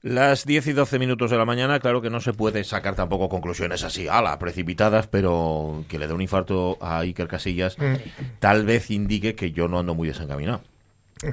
Las 10 y 12 minutos de la mañana, claro que no se puede sacar tampoco conclusiones así, ala, precipitadas, pero que le dé un infarto a Iker Casillas tal vez indique que yo no ando muy desencaminado.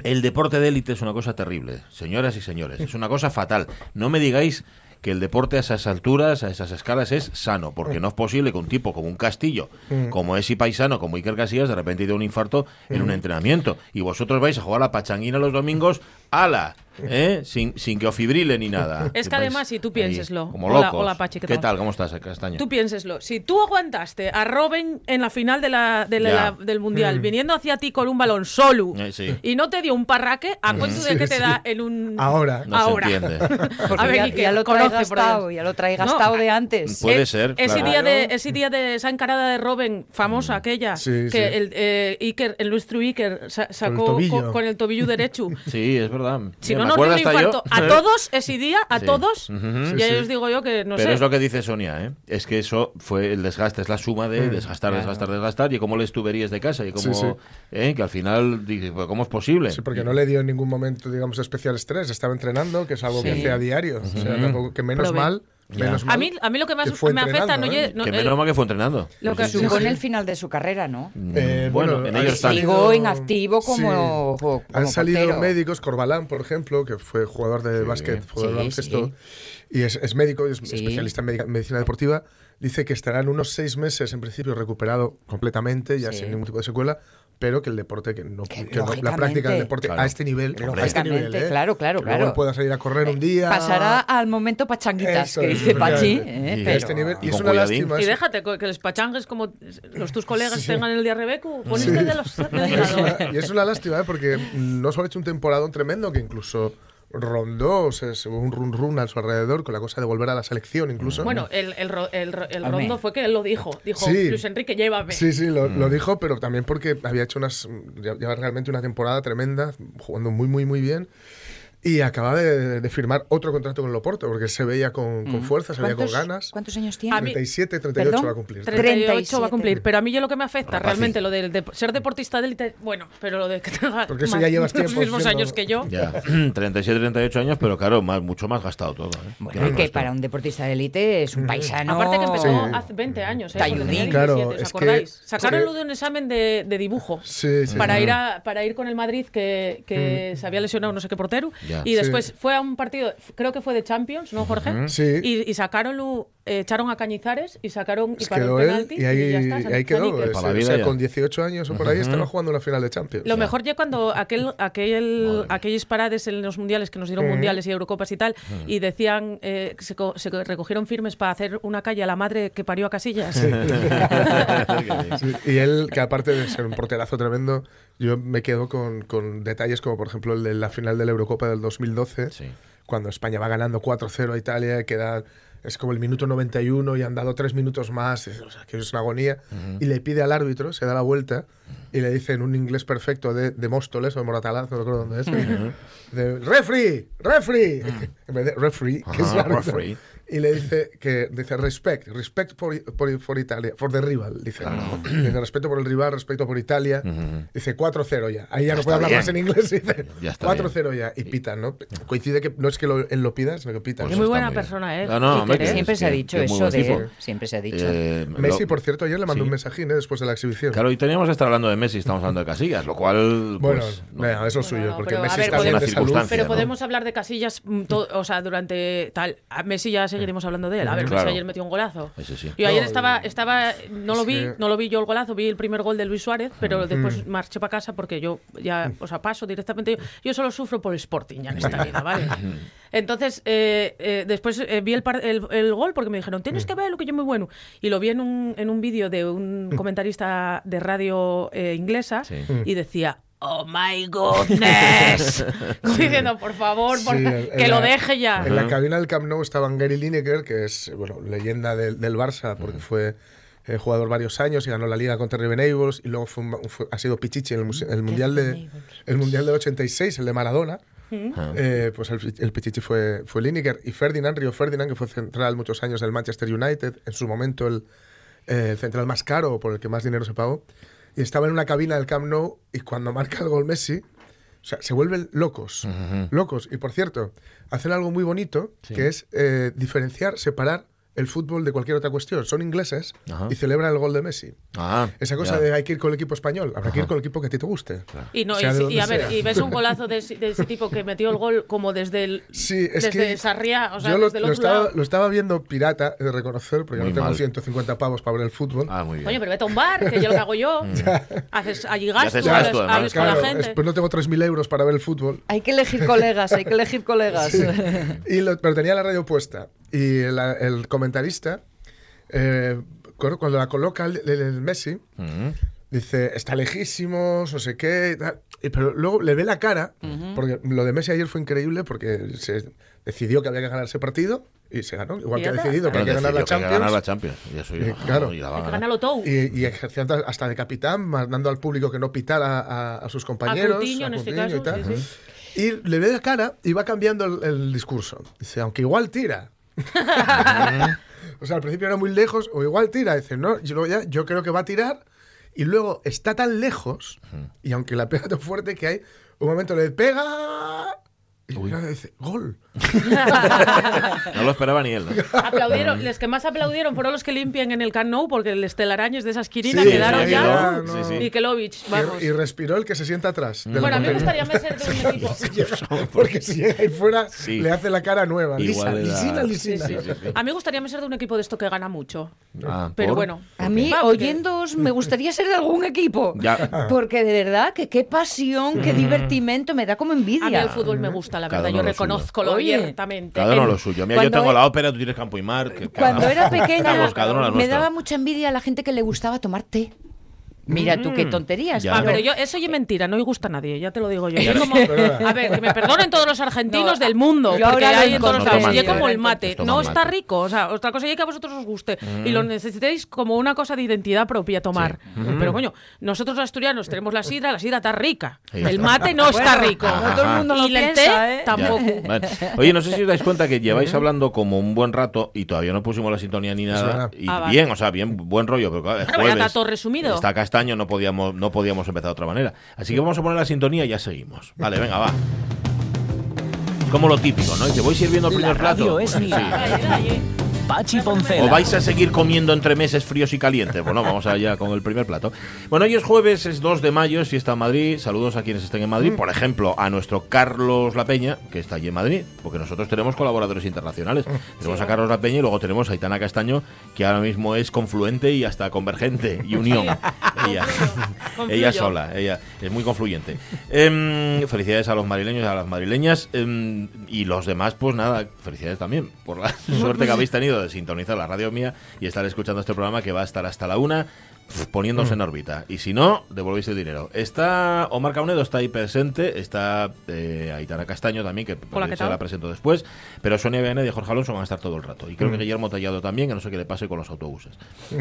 El deporte de élite es una cosa terrible, señoras y señores, es una cosa fatal. No me digáis que el deporte a esas alturas, a esas escalas es sano, porque no es posible que un tipo como un Castillo, como ese paisano, como Iker Casillas, de repente dé un infarto en un entrenamiento. Y vosotros vais a jugar a la pachanguina los domingos, ala, ¿eh? sin, sin que os fibrile ni nada. Es que además, si tú piénseslo. Como Hola, locos. hola, Pachi, ¿qué ¿qué tal? ¿Cómo estás, Castaño? Tú piénselo. Si tú aguantaste a Robin en la final de la, de la- Ya. del Mundial, viniendo hacia ti con un balón solo, Eh, sí. y no te dio un parraque, ¿a cuánto de que te sí. da en un... Ahora. No Ahora. se entiende. Porque A ver, ya, Iker, ya lo trae conoce gastado, ya lo trae No, gastado de antes. Puede Eh, ser, Ese, claro. día de, ese día de esa encarada de Robin, famosa aquella, Sí, que sí. el, eh, Iker, el nuestro Iker sa- sacó tobillo. con, con el tobillo derecho. Sí, es verdad. Si Mira, no nos dio infarto yo. a todos ese día, a Sí. todos, Ujú. ya Sí, sí. os digo yo que no Pero sé. es lo que dice Sonia, ¿eh? Es que eso fue el desgaste, es la suma de desgastar, desgastar, desgastar, y cómo les tuberías de casa, y cómo, Sí, sí. ¿eh? que al final, dices, ¿cómo es posible? Sí, porque no le dio en ningún momento, digamos, especial estrés. Estaba entrenando, que es algo que hace a diario. O sea, tampoco- que menos Prove. mal. Menos mal. A mí, a mí lo que más que me afecta no, ¿eh? no, que el- menos mal que fue entrenando. Lo que- Sí, Supone sí. el final de su carrera, ¿no? Eh, bueno, en han ellos están. Sigo en activo como- Sí. como Han salido portero. médicos, Corbalán, por ejemplo, que fue jugador de básquet, jugador de baloncesto, sí. y es, es médico, y es Sí. especialista en medica- medicina deportiva. Dice que estará en unos seis meses, en principio, recuperado completamente, ya Sí. sin ningún tipo de secuela, pero que el deporte, que no, Que que no- la práctica del deporte Claro. a este nivel, a este nivel, ¿eh? claro, claro, Que claro. pueda salir a correr un día. Pasará al momento pachanguitas, Eso que dice Pachi. ¿eh? Y este nivel. Y Y es una cuidadín. lástima. Y déjate que los pachangues como los tus colegas Sí. tengan el día Rebecu, poniste Sí. de los es una- y es una lástima, ¿eh? porque no solo ha hecho un temporadón tremendo, que incluso rondó, o sea, se hubo un run run a su alrededor con la cosa de volver a la selección incluso. Bueno, el, el, ro- el, el rondo fue que él lo dijo. Dijo, Sí. Luis Enrique, llévame. Sí, sí, lo, Mm. lo dijo, pero también porque había hecho unas, ya- lleva realmente una temporada tremenda, jugando muy, muy, muy bien. Y acaba de, de firmar otro contrato con el Oporto, porque se veía con, con fuerza, se veía con Mm. ¿Cuántos, ganas. ¿Cuántos años tiene? A mí- 37, 38 ¿Perdón? va a cumplir. 38 va a 37. cumplir. Pero a mí yo lo que me afecta Rapací. realmente, lo de, de ser deportista de élite, bueno, pero lo de que tenga Porque eso ya llevas los tiempo mismos siendo- años que yo. Ya, 37, 38 años, pero claro, más, mucho más gastado todo. ¿eh? Bueno, que para un deportista de élite es un paisano. Aparte que empezó Sí. hace 20 años, ¿eh? Tenía Claro, 17, ¿os es que- acordáis? Sacaron es lo que- de un examen de, de dibujo. Sí, sí. Para sí. ir, a, para ir con el Madrid, que, que se había lesionado no sé qué portero. Ya. Y Sí. después fue a un partido, creo que fue de Champions, ¿no, Jorge? Sí. Y, y sacaron, echaron a Cañizares y sacaron y quedó el él penalti. y ahí, ya está, y ahí quedó. Sanique. es- Para la o sea, ya. con 18 años o por ahí estaba jugando una final de Champions. Lo mejor ya cuando aquel, aquel, aquellos parades en los mundiales que nos dieron mundiales y Eurocopas y tal, y decían, eh, que se, co- se recogieron firmes para hacer una calle a la madre que parió a Casillas. Sí, y él, que aparte de ser un porterazo tremendo, yo me quedo con, con detalles como, por ejemplo, el de la final de la Eurocopa del 2012, Sí. cuando España va ganando 4-0 a Italia, queda, es como el minuto 91 y han dado tres minutos más, o sea, que es una agonía, y le pide al árbitro, se da la vuelta y le dice en un inglés perfecto de, de Móstoles o de Moratalaz, no recuerdo dónde es, de, ¡Referee! ¡Referee! En vez de referee, que es el Ajá, árbitro. referee. Y le dice que dice respect, respect por, por, por Italia, for the rival, dice. Dice respeto por el rival, respeto por Italia. Dice 4-0 ya. Ahí ya, no está puede hablar bien. más en inglés. Dice Ya está 4-0 ya. Y pitan, ¿no? Coincide que no es que lo- él lo pida, sino que pitan. Pues Es muy buena persona, ¿eh? Ah, no, hombre, ¿eh? que- Siempre es se ha que- dicho que muy eso buen de tipo. él. Siempre se ha dicho. Eh, Messi, por cierto, ayer le mandó sí. un mensajín ¿eh? después de la exhibición. Claro, y teníamos que estar hablando de Messi, estamos hablando de Casillas, lo cual. bueno, pues, no. venga, eso es Bueno, suyo, no, porque Messi está bien de Una salud. circunstancia. Pero ¿no? podemos hablar de Casillas, mm, o sea, durante tal. Messi ya seguiremos hablando de él. A ver, Claro. Messi ayer metió un golazo. Ese sí. Yo ayer No, estaba, estaba, no lo es vi, que- no lo vi yo el golazo, vi el primer gol de Luis Suárez, pero después marché para casa porque yo ya, o sea, paso directamente. Yo, yo solo sufro por Sporting ya en esta vida, ¿vale? Entonces, eh, eh, después eh, vi el, par- el, el gol porque me dijeron, tienes que verlo, que yo muy bueno. Y lo vi en un, en un vídeo de un comentarista de radio eh, inglesa Sí. y decía, Oh my goodness. Como diciendo, por favor, por- Sí, en- que lo la- deje ya. En la cabina del Camp Nou estaban Gary Lineker, que es bueno, leyenda del, del Barça, porque fue eh, jugador varios años y ganó la liga contra Riven Neighbors, y luego fue un- fue- ha sido Pichichi en el, mundial de el mundial del 86, el de Maradona. Eh, pues el, el Pichichi fue, fue Lineker. Y Ferdinand, Río Ferdinand, que fue central muchos años del Manchester United, en su momento el, eh, el central más caro, por el que más dinero se pagó, y estaba en una cabina del Camp Nou y cuando marca el gol Messi, O sea, se vuelven locos. Locos. Y por cierto, hacen algo muy bonito, Sí. que es eh, diferenciar, separar el fútbol de cualquier otra cuestión. Son ingleses Ajá. y celebran el gol de Messi. Ah, Esa cosa ya. de hay que ir con el equipo español, habrá que ir con el equipo que a ti te guste. Y, no, y, y a ver, y ves un golazo de, ese- de ese tipo que metió el gol como desde el Sí, es desde que Sarriá, o sea, yo lo, desde el lo otro estaba, lado. lo estaba viendo pirata, he de reconocer, porque Muy no tengo mal. 150 pavos para ver el fútbol. Ah, muy bien. Coño, pero vete a un bar, que yo lo que hago yo. haces allí gastos, gasto, hables Claro, con la gente. después no tengo 3.000 euros para ver el fútbol. Hay que elegir colegas, hay que elegir colegas. Y lo- pero tenía la radio puesta. Y el, el comentarista, eh, cu- cuando la coloca el, el- el Messi, Ujú. dice, está lejísimos, no sé qué. y tal. Y pero luego le ve la cara, porque lo de Messi ayer fue increíble porque se decidió que había que ganar ese partido y se ganó. Igual Y que ha decidido que hay que ganar la decidió que Champions. ganar la Champions. Y eso ya- claro. y a. Y, y ejerciendo hasta de capitán, mandando al público que no pitara a, a sus compañeros. Coutinho, en este caso, y tal. sí, sí. Y le ve la cara y va cambiando el, el discurso. Dice, aunque igual tira. o sea, al principio era muy lejos, o igual tira. Dice, no, yo, ya, yo creo que va a tirar. Y luego está tan lejos, y aunque la pega tan fuerte que hay, un momento le pega. Y dice, gol. No lo esperaba ni él. ¿no? Aplaudieron, los que más aplaudieron fueron los que limpian en el Camp Nou porque el Estelarañez de esa esquinina Sí, quedaron sí, ya. no. Sí, vamos. Y, y respiró el que se sienta atrás. Bueno, a mí me gustaría ser de un equipo. Porque si llega ahí fuera, Sí. le hace la cara nueva. Lisa, lisina, lisina. Sí, sí, sí. A mí me gustaría ser de un equipo de esto que gana mucho. Ah, Pero ¿por? bueno. A mí, porque- oyéndoos, me gustaría ser de algún equipo. Ya. Porque de verdad, que qué pasión, qué divertimento, me da como envidia. A mí el fútbol me gusta, la verdad. Yo lo suyo. reconozco abiertamente. Cada uno lo suyo. Mira, yo tengo e- la ópera, tú tienes campo y mar. que cada- Cuando era pequeña, cada me daba mucha envidia a la gente que le gustaba tomar té. Mira tú, qué tonterías. Ya. Ah, pero- yo, eso es mentira, no me gusta a nadie, ya te lo digo yo. Yo como- a ver, que me perdonen todos los argentinos No, del mundo, yo porque hay en todos los encontré. países. Y es No como el mate, no está mate. rico. O sea, otra cosa es que a vosotros os guste y lo necesitéis como una cosa de identidad propia tomar. Pero coño, nosotros los asturianos tenemos la sidra, la sidra está rica. Está. El mate no está rico. no todo el mundo lo y el té ¿eh? Tampoco. Vale. Oye, no sé si os dais cuenta que lleváis hablando como un buen rato y todavía no pusimos la sintonía ni nada. Y Ah, bien, o sea, bien, buen rollo, pero claro, es jueves. está todo resumido. Está castaño, no podíamos, no podíamos empezar de otra manera. Así que vamos a poner la sintonía y ya seguimos. Vale, venga, va. Como lo típico, ¿no? Dice, voy sirviendo el primer plato. es Sí. mía. Dale. Pachi Poncela. ¿O vais a seguir comiendo entre meses fríos y calientes? Bueno, vamos allá con el primer plato. Bueno, hoy es jueves, es 2 de mayo, es fiesta en Madrid. Saludos a quienes estén en Madrid. Por ejemplo, a nuestro Carlos La Peña, que está allí en Madrid, porque nosotros tenemos colaboradores internacionales. Tenemos a Carlos La Peña y luego tenemos a Aitana Castaño, que ahora mismo es confluente y hasta convergente y unión. ella, ella sola, ella es muy confluyente. Em, felicidades a los madrileños y a las madrileñas. em, y los demás, pues nada, felicidades también por la suerte que habéis tenido de sintonizar la radio mía y estar escuchando este programa que va a estar hasta la una poniéndose en órbita. Y si no, devolvéis el dinero. Está Omar Caunedo, está ahí presente, está eh, Aitana Castaño también, que Hola, ¿qué se tal? la presento después, pero Sonia Viana y Jorge Alonso van a estar todo el rato. Y creo que Guillermo Tallado también, que no sé qué le pase con los autobuses.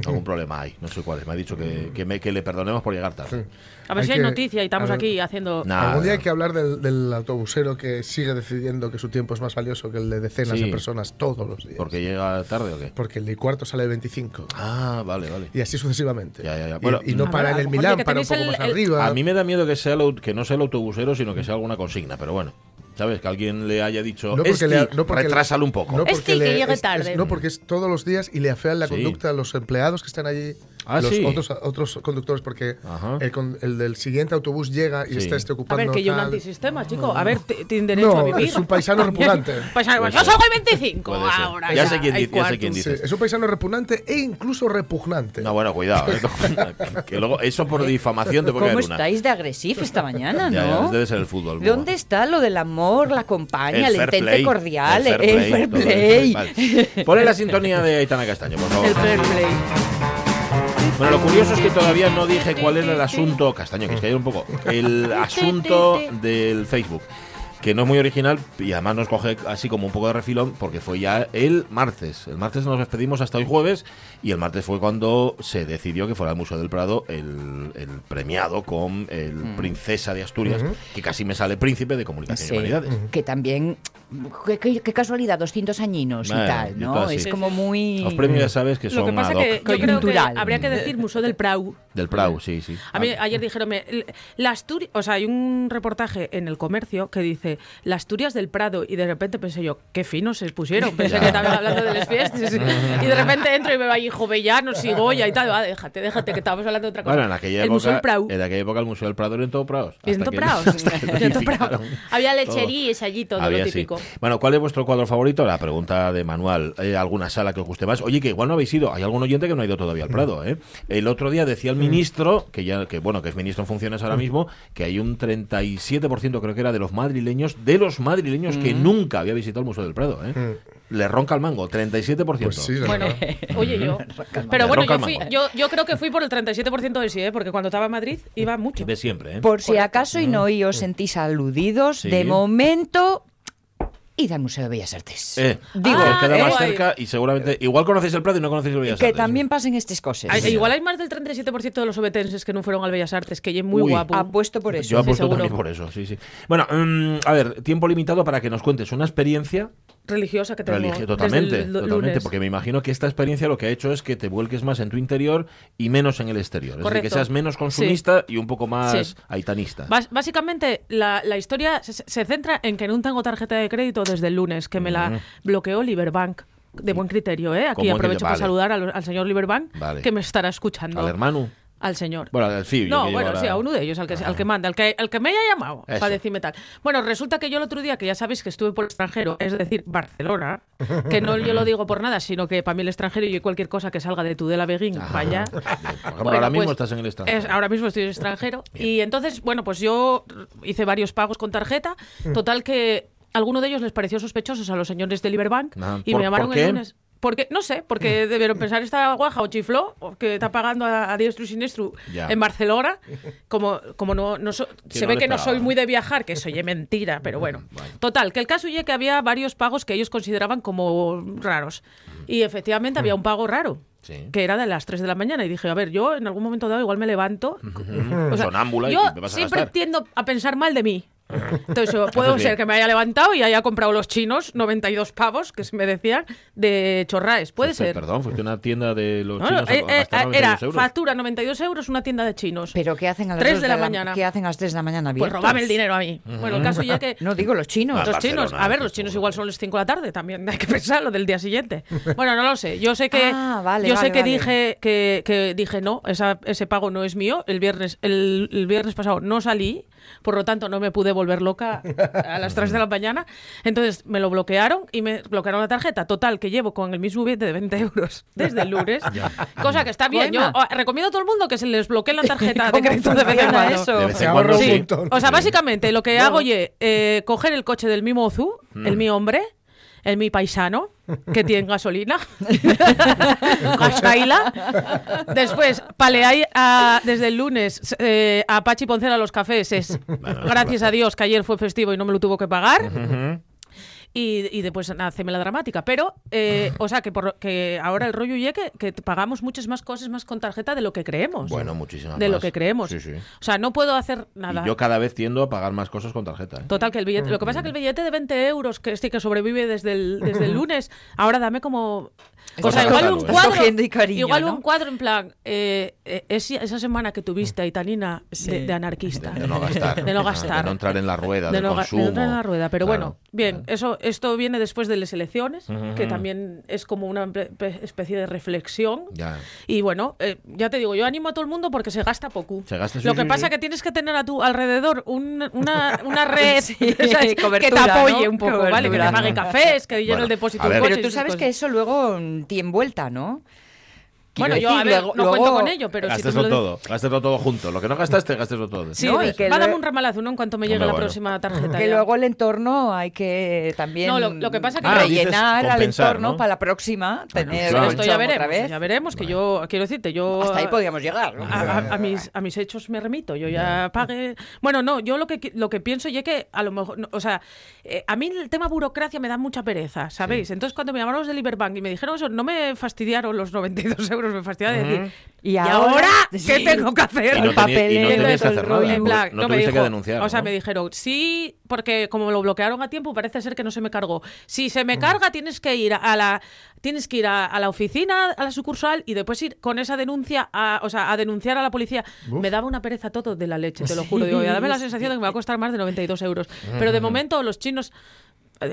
Algún problema hay, no sé cuál es. Me ha dicho que, que, me- que le perdonemos por llegar tarde. A ver Hay si hay que- noticia y estamos ver, aquí haciendo. Nada. Algún día hay que hablar del, del autobusero que sigue decidiendo que su tiempo es más valioso que el de decenas Sí. de personas todos los días. ¿Porque llega tarde o qué? Porque el de cuarto sale 25. Ah, vale, vale. Y así sucesivamente. Ya, ya, ya. Y- Bueno, y, no a para en el Milán, que para un poco el- más el- arriba. A mí me da miedo que, sea el que no sea el autobusero, sino que sea alguna consigna, pero bueno. ¿Sabes? Que alguien le haya dicho, No porque "Esti, le- no porque le- retrásalo un poco. No Es porque que le- llegue es- tarde. es- no, porque es todos los días y le afean la Sí. conducta a los empleados que están allí. Ah, los sí. otros, otros conductores, porque el, con- el del siguiente autobús llega y Sí. está este A ocupando. ver, que yo un tal. antisistema, chico. A ver, t- tienen derecho No, a vivir. es un paisano repugnante. Pues, Puede yo el 25 Puede ser. ahora. Ya sé quién ya sé quién Sí, dice. es un paisano repugnante e incluso repugnante. No, bueno, cuidado. ¿eh? que, luego eso por difamación te puede ¿Cómo estáis de agresivo esta mañana, Ya, ya, no? debe ser el fútbol. ¿Dónde está lo del amor, la compañía, el, fair entente play, cordial, el el fair play? eso. Vale. Ponle la sintonía de Aitana Castaño, por favor. El fair play. Bueno, lo curioso es que todavía no dije cuál era el asunto. Castaño, que es que hay un poco. El asunto del Facebook. Que no es muy original y además nos coge así como un poco de refilón porque fue ya el martes. El martes nos despedimos hasta hoy jueves y el martes fue cuando se decidió que fuera al Museo del Prado el, el premiado con el Princesa de Asturias, que casi me sale Príncipe de Comunicación Sí, y Humanidades. que también, qué, qué- qué casualidad, 200 añinos Bueno, y tal, y ¿no? así. Es Sí, como sí. muy... Los premios ya sabes que son Lo que pasa que yo creo que habría que decir Museo del Prau. Del Prau, sí, sí. A mí ayer dijeron, la Asturias, o sea, hay un reportaje en el comercio que dice la Asturias del Prado y de repente pensé yo, qué finos se pusieron, pensé que estaban hablando de las fiestas y de repente entro y me va ahí Jovellanos y Goya y tal, ah, déjate, déjate que estábamos hablando de otra cosa. Bueno, en aquella, el época, Museo del Prado. en aquella época el Museo del Prado era en todo Prados. En todo Prados. en todo Prados. Había lecherías allí, todo Había, lo típico. Sí. Bueno, ¿cuál es vuestro cuadro favorito? La pregunta de Manuel. ¿Hay alguna sala que os guste más? Oye, que igual no habéis ido. Hay algún oyente que no ha ido todavía al Prado, ¿eh? El otro día decía el ministro, que ya que bueno, que es ministro en funciones ahora mismo, que hay un 37% creo que era de los madrileños, de los madrileños que nunca había visitado el Museo del Prado, ¿eh? Le ronca el mango, 37%. Pues sí, Bueno, oye yo. Pero bueno, yo, fui, yo, yo creo que fui por el 37% de sí, ¿eh? porque cuando estaba en Madrid iba mucho. De siempre, ¿eh? Por si acaso y no y os sentís aludidos, Sí. de momento, id al Museo de Bellas Artes. Eh, Digo, Ah, que queda eh, más guay. cerca y seguramente igual conocéis el Prado y no conocéis el Bellas que Artes. también pasen estas cosas. Ay, igual hay más del 37% de los obetenses que no fueron al Bellas Artes, que es muy Uy. guapo. Apuesto por eso. Yo apuesto seguro. también por eso, sí, sí. Bueno, mm, a ver, tiempo limitado para que nos cuentes una experiencia religiosa que tengo. religiosa. desde Totalmente, el lu- totalmente, lunes. porque me imagino que esta experiencia lo que ha hecho es que te vuelques más en tu interior y menos en el exterior. Es decir, que Correcto. seas menos consumista y un poco más Sí. aitanista. Básicamente, la, la historia se, se centra en que no tengo tarjeta de crédito desde el lunes, que me la bloqueó Liberbank. De buen criterio, ¿eh? Aquí aprovecho para vale. saludar al, al señor Liberbank, Vale. que me estará escuchando. Al hermano. Al señor. Bueno, al yo No, bueno, sí, a uno de ellos, al que, al que manda, al que, al que me haya llamado Eso. para decirme tal. Bueno, resulta que yo el otro día, que ya sabéis que estuve por el extranjero, es decir, Barcelona, que no yo lo digo por nada, sino que para mí el extranjero y cualquier cosa que salga de Tudela Beguín, Ajá. vaya. Por ejemplo, Bueno, ahora mismo pues, estás en el extranjero. es- ahora mismo estoy en el extranjero. Y entonces, bueno, pues yo hice varios pagos con tarjeta. Total que alguno de ellos les pareció sospechosos a los señores de Liberbank y ¿por- me llamaron el lunes. Porque, no sé, porque debieron pensar esta guaja o chifló, que está pagando a, a diestro y siniestro Ya. en Barcelona. Como, como no, no so- se no ve que no soy muy de viajar, que eso es mentira, pero bueno. Total, que el caso ya que había varios pagos que ellos consideraban como raros. Y efectivamente había un pago raro. Sí. Que era de las 3 de la mañana y dije, a ver, yo en algún momento dado igual me levanto. O sea, Sonámbula y yo me vas a siempre gastar. tiendo a pensar mal de mí. Entonces, puedo Haces ser bien. que me haya levantado y haya comprado los chinos, 92 pavos, que se me decían, de chorraes. Puede ser. Perdón, fuiste una tienda de los No, chinos eh, a eh, era 92 euros. factura 92 euros una tienda de chinos. Pero ¿qué hacen a las Tres dos de la mañana. ¿Qué hacen a las 3 de la mañana? pues abiertos? robame el dinero a mí. Bueno, el caso ya que... No digo los chinos. Ah, Los chinos, a ver, pues, los chinos todo. igual son las 5 de la tarde, también hay que pensarlo del día siguiente. Bueno, no lo sé. Yo sé que Ah, vale, yo vale, sé que vale. dije que, que dije no, esa- ese pago no es mío. El viernes el, el viernes pasado no salí, por lo tanto no me pude volver loca a las 3 de la mañana. Entonces me lo bloquearon y me bloquearon la tarjeta. Total, que llevo con el mismo billete de 20 euros desde el lunes. Cosa que está bien. Yo recomiendo a todo el mundo que se les bloquee la tarjeta de ¿Cómo crédito de vez en cuando. eso? De vez Se en cuando sí. O sea, básicamente lo que hago es eh, coger el coche del mismo Ozu, Mm. el mi hombre, el mi paisano, que tiene gasolina, gastaila. Después, paleáis desde el lunes eh, a Pachi Poncela a los cafés. Es gracias a Dios que ayer fue festivo y no me lo tuvo que pagar. Y, y después haceme la dramática. Pero, eh, o sea, que, por, que ahora el rollo y que, que pagamos muchas más cosas más con tarjeta de lo que creemos. Bueno, muchísimas de lo que creemos. Sí, sí. O sea, no puedo hacer nada. Y yo cada vez tiendo a pagar más cosas con tarjeta. ¿eh? Total, que el billete. Lo que pasa es que el billete de 20 euros, que este que sobrevive desde el, desde el lunes, ahora dame como. O sea, igual un cuadro. Cariño, igual ¿no? un cuadro en plan. eh, eh, esa semana que tuviste a Itanina de, de anarquista. De no gastar. De no gastar. De no entrar en la rueda De de no, ga- de consumo. no entrar en la rueda. Pero Claro. bueno, bien, eso esto viene después de las elecciones, que también es como una pe- pe- especie de reflexión. Ya. Y bueno, eh, ya te digo, yo animo a todo el mundo porque se gasta poco. Se gasta, sí, Lo que sí, pasa sí. que tienes que tener a tu alrededor un- una, una red Sí, que te cobertura, apoye ¿no? un poco, ¿vale? Que te Cobertura. pague cafés, que llene Bueno, el depósito ver. Pero tú sabes que eso luego mm, tiene vuelta, ¿no? Bueno, yo a ver, luego- no luego- cuento con ello, pero si tú lo todo. Gásteslo todo junto. Lo que no gastaste, gásteslo todo. Sí, No, va y que a darme luego- un ramalazo, ¿no? En cuanto me llegue Hombre, la bueno. próxima tarjeta. Que ya. luego el entorno hay que también No, lo- lo que pasa que- Ah, rellenar al entorno ¿no? para la próxima tener claro. Esto ya otra veremos, vez. ya veremos, que yo, quiero decirte, yo... Hasta ahí podíamos llegar. ¿no? a, a- a mis, a mis hechos me remito, yo ya pagué. Bueno, no, yo lo que lo que pienso y es que a lo mejor, no, o sea, eh, a mí el tema burocracia me da mucha pereza, ¿sabéis? Entonces cuando me llamaron los de Liberbank y me dijeron eso, no me fastidiaron los 92 euros me fastidia decir, Y ¿y ahora? qué Sí. tengo que hacer? Y no, El teni- y no tenías que hacer nada. rollo. En plan, no, tuviste que dijo- denunciar. O sea, ¿no? me dijeron, sí, porque como lo bloquearon a tiempo, parece ser que no se me cargó. Si se me carga, tienes que ir a la tienes que ir a, a la oficina, a la sucursal y después ir con esa denuncia, a, o sea, a denunciar a la policía. Me daba una pereza todo de la leche, te lo juro. Digo, ya dame la sensación de que me va a costar más de 92 euros. Pero de momento los chinos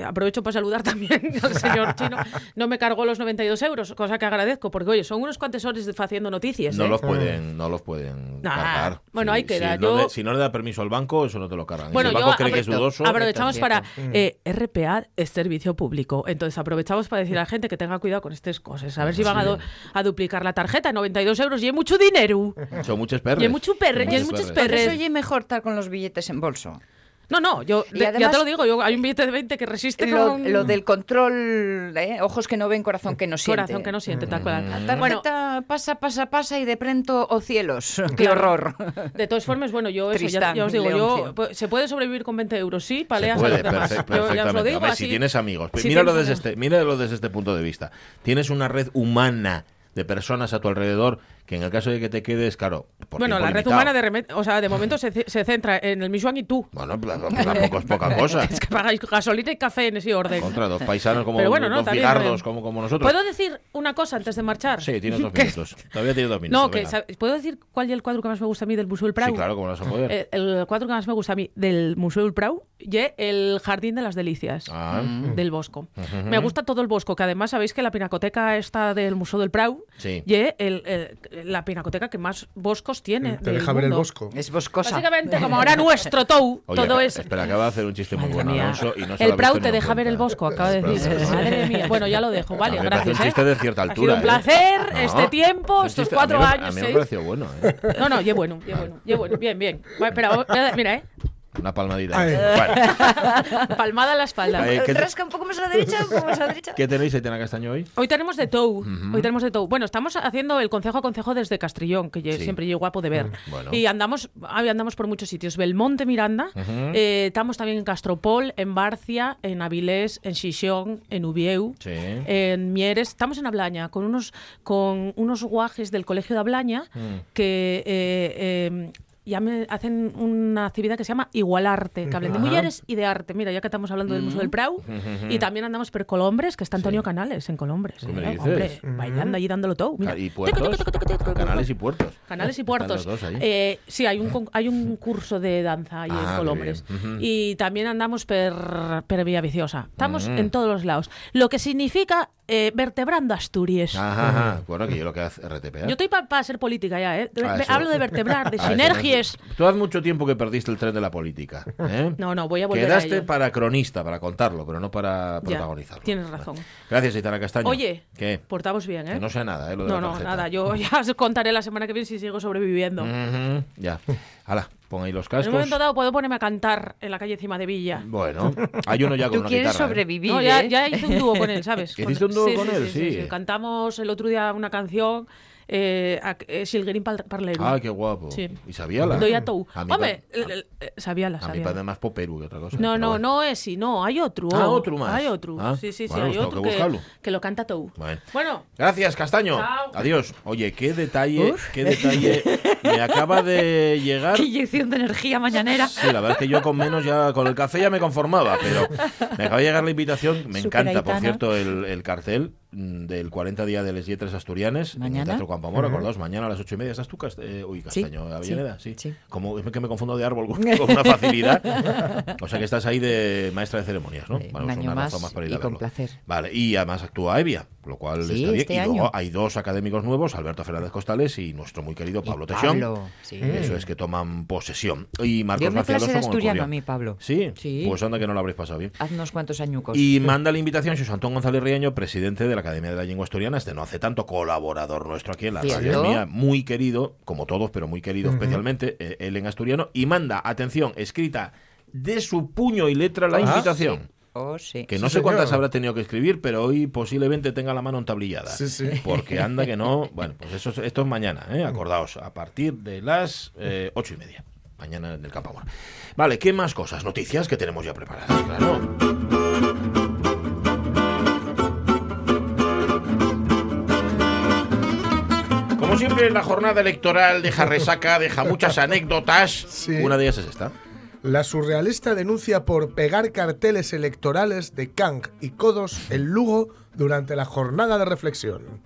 Aprovecho para saludar también al señor chino. No me cargó los 92 euros, cosa que agradezco, porque oye, son unos cuantos horas de- haciendo noticias. No ¿eh? los pueden, no los pueden Nah, cargar. bueno, Si- ahí queda, Si, no yo- le, si no le da permiso al banco, eso no te lo cargan. Bueno, si el yo banco cree que es dudoso, aprovechamos es para... eh, RPA es servicio público. Entonces aprovechamos para decir a la gente que tenga cuidado con estas cosas. A ver si van a, du- a duplicar la tarjeta. 92 euros y hay mucho dinero. son muchos perres. Y hay mucho perre, y hay Muchos perres. Por eso oye mejor estar con los billetes en bolso. No, no, yo ya te lo digo. Yo, hay un billete de 20 que resiste Lo, con... lo del control, ¿eh? ojos que no ven, corazón que no siente. corazón que no siente, tal cual. La Bueno, pasa, pasa, pasa y de pronto, oh cielos, qué horror. de todas formas, bueno, yo eso, ya, Tristán, ya os digo, yo, Leoncio. pues, se puede sobrevivir con 20 euros, sí, paleas a puede, los demás. perfect- Yo ya os lo digo A ver, así. si tienes amigos, pues míralo, tienes desde este, míralo desde este punto de vista. Tienes una red humana de personas a tu alrededor que en el caso de que te quedes, claro, por Bueno, la red limitado. humana de, o sea, de momento se, se centra en el Michuan y tú. Bueno, tampoco es poca cosa. Es que pagáis gasolina y café en ese orden. Contra dos paisanos como Pero bueno, no, dos también, figardos eh, como, como nosotros. ¿Puedo decir una cosa antes de marchar? Sí, tienes dos minutos. Todavía tienes dos minutos. No, que ¿puedo decir cuál es el cuadro que más me gusta a mí del Museo del Prado? Sí, claro, como lo vas a poder. Eh, el cuadro que más me gusta a mí del Museo del Prado y el Jardín de las Delicias. Ah, Del Bosco. Me gusta todo el Bosco, que además sabéis que la pinacoteca está del Museo del Prado Sí. y el- el- la pinacoteca que más boscos tiene. Te del deja ver el bosco. Es boscosa. Básicamente, como ahora nuestro Tou, Oye, todo es. Espera, acaba de hacer un chiste muy Madre bueno, mía. Alonso, y no se lo el ha Prau visto te deja ver el bosco, acaba de decir. Madre mía. Bueno, ya lo dejo, vale, me gracias. un ¿eh? chiste de cierta Ha altura. sido un ¿eh? placer No, este tiempo, estos chiste- cuatro a mí, me- años. A mí me seis. pareció bueno, ¿eh? No, no, ye bueno, bueno, bueno, bien, bien. Bueno, a- mira, ¿eh? Una palmadita. Bueno, Palmada a la espalda. eh, ¿qué, te- Rasca un poco más a la derecha, un poco más a la derecha. qué tenéis, Aitana Castaño, hoy? Hoy tenemos de Tou, hoy tenemos de Tou. Bueno, estamos haciendo el consejo a consejo desde Castrillón, que Sí. siempre es guapo de ver. Bueno. Y andamos, ahí andamos por muchos sitios. Belmonte, Miranda, eh, estamos también en Castropol, en Barcia, en Avilés, en Xixón, en Ubieu, Sí. en Mieres. Estamos en Ablaña con unos, con unos guajes del Colegio de Ablaña que... eh, ya me hacen una actividad que se llama Igualarte, que hablen de mujeres y de arte. Mira, ya que estamos hablando del Museo del Prau, y también andamos por Colombres, que está Antonio Canales en Colombres. ¿Qué me eh, hombre, bailando allí dándolo todo. Mira. Ah, ¿Y puertos? Canales y puertos. Canales y puertos. Eh, sí, hay un, con- hay un curso de danza ahí Ah, en Colombres. Y también andamos per, per Vía Viciosa. Estamos en todos los lados. Lo que significa eh, vertebrando Asturias. Ajá, ajá. Bueno, que yo lo que hace RTP. Yo estoy para ser política ya, ¿eh? Ah. Hablo de vertebrar, de Ah, Tú hace mucho tiempo que perdiste el tren de la política. ¿eh? No, no, voy a volver a Quedaste ello. para cronista, para contarlo, pero no para Ya, protagonizarlo. tienes razón. Gracias, Aitana Castaño. Oye, ¿Qué? portamos bien, ¿eh? Que no sea nada, ¿eh? Lo de No, la no, nada. Yo ya os contaré la semana que viene si sigo sobreviviendo. Ya. Hala, pon ahí los En cascos. un momento dado puedo ponerme a cantar en la calle encima de Villa. Bueno, hay uno ya con Tú una quieres guitarra. ¿eh? sobrevivir, No, ya, ¿eh? ya hice un dúo con él, ¿sabes? ¿Hiciste un dúo con él? Sí, Sí. Cantamos el otro día una canción, eh, a- eh, Silguerín. Ah, qué guapo. Sí. ¿Y sabíala? Doy a tou. A el- el- eh, sabíala, A mí sabíala. parece más poperu que otra cosa. No, no, bueno. no es sí, no, hay otro. Ah, otro más. Hay otro. Ah, sí, sí, sí, bueno, hay pues tengo otro que que, buscarlo. que lo canta Tou. Bueno. Bueno, Gracias, Castaño. Chao. Adiós. Oye, qué detalle, qué detalle. Me acaba de llegar. Qué inyección de energía mañanera. Sí, la verdad es que yo con menos ya, con el café ya me conformaba, pero me acaba de llegar la invitación. Me encanta, por cierto, el, el cartel del 40 días de Les Yetres Asturianes en el Mañana. Teatro Campoamor, acordaos, mañana a las ocho y media. ¿Estás tú, Cast- eh, uy, Sí, Castaño, Avellaneda? Sí. sí. Como, es que me confundo de árbol con, con una facilidad. O sea que estás ahí de maestra de ceremonias, ¿no? Sí, Bueno, un año más para ir a y con verlo. placer. Vale, y además actúa Evia, lo cual Sí, está bien. este y luego año. hay dos académicos nuevos, Alberto Fernández Costales y nuestro muy querido Pablo. Pablo, sí. Eso es que toman posesión. Y Marcos García como asturiano a mí, Pablo. ¿Sí? Sí. Pues anda que no lo habréis pasado bien. Hace unos cuantos añucos. Y manda la invitación José Antón González Rieño, presidente de la Academia de la Lengua Asturiana, este no hace tanto colaborador nuestro aquí en la mía, muy querido, como todos, pero muy querido especialmente, eh, él en asturiano, y manda, atención, escrita de su puño y letra la Ah, invitación. Oh, sí. Que no Sí, sé cuántas señor. habrá tenido que escribir, pero hoy posiblemente tenga la mano entablillada. Sí, sí. Porque anda que no. Bueno, pues eso, es- esto es mañana, ¿eh? acordaos, a partir de las eh, ocho y media. Mañana en el Campo Amor. Vale, ¿qué más cosas? Noticias que tenemos ya preparadas, claro. como siempre, la jornada electoral deja resaca, deja muchas anécdotas. Sí. Una de ellas es esta. La surrealista denuncia por pegar carteles electorales de Kang y Codos en Lugo durante la jornada de reflexión.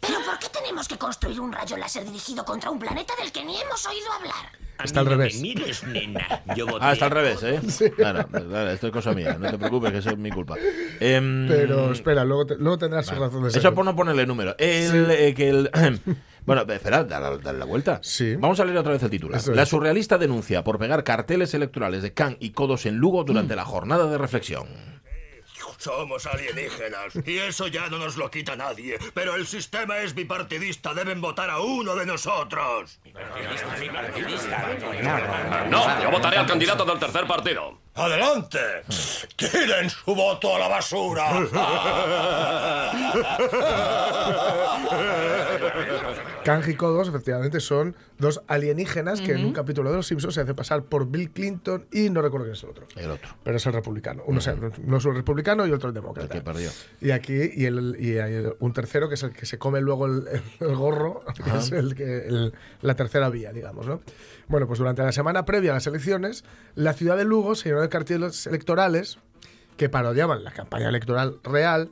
¿Pero por qué tenemos que construir un rayo láser dirigido contra un planeta del que ni hemos oído hablar? Está al A no revés. me mires, nena. Yo voté Ah, está al revés, ¿eh? Claro, claro, esto es cosa mía. No te preocupes, que eso es mi culpa. Em, Pero espera, luego, te- luego tendrás su razón de ser. Eso por no ponerle número. El, eh, que el, bueno, espera, dale, dale la vuelta. Sí. Vamos a leer otra vez el titular. La surrealista denuncia por pegar carteles electorales de Can y Codos en Lugo Mm. durante la jornada de reflexión. Somos alienígenas y eso ya no nos lo quita nadie. Pero el sistema es bipartidista, deben votar a uno de nosotros. No, yo votaré al candidato del tercer partido. ¡Adelante! ¡Tiren su voto a la basura! Kang y Codos, efectivamente, son dos alienígenas que en un capítulo de Los Simpsons se hace pasar por Bill Clinton y no recuerdo quién es el otro. El otro. Pero es el republicano. Uno, es el- uno es el republicano y otro el demócrata. El que perdió. Y aquí, y, el, y hay un tercero que es el que se come luego el, el gorro, que es el que, el- la tercera vía, digamos, ¿no? Bueno, pues durante la semana previa a las elecciones, la ciudad de Lugo se llenó de carteles electorales que parodiaban la campaña electoral real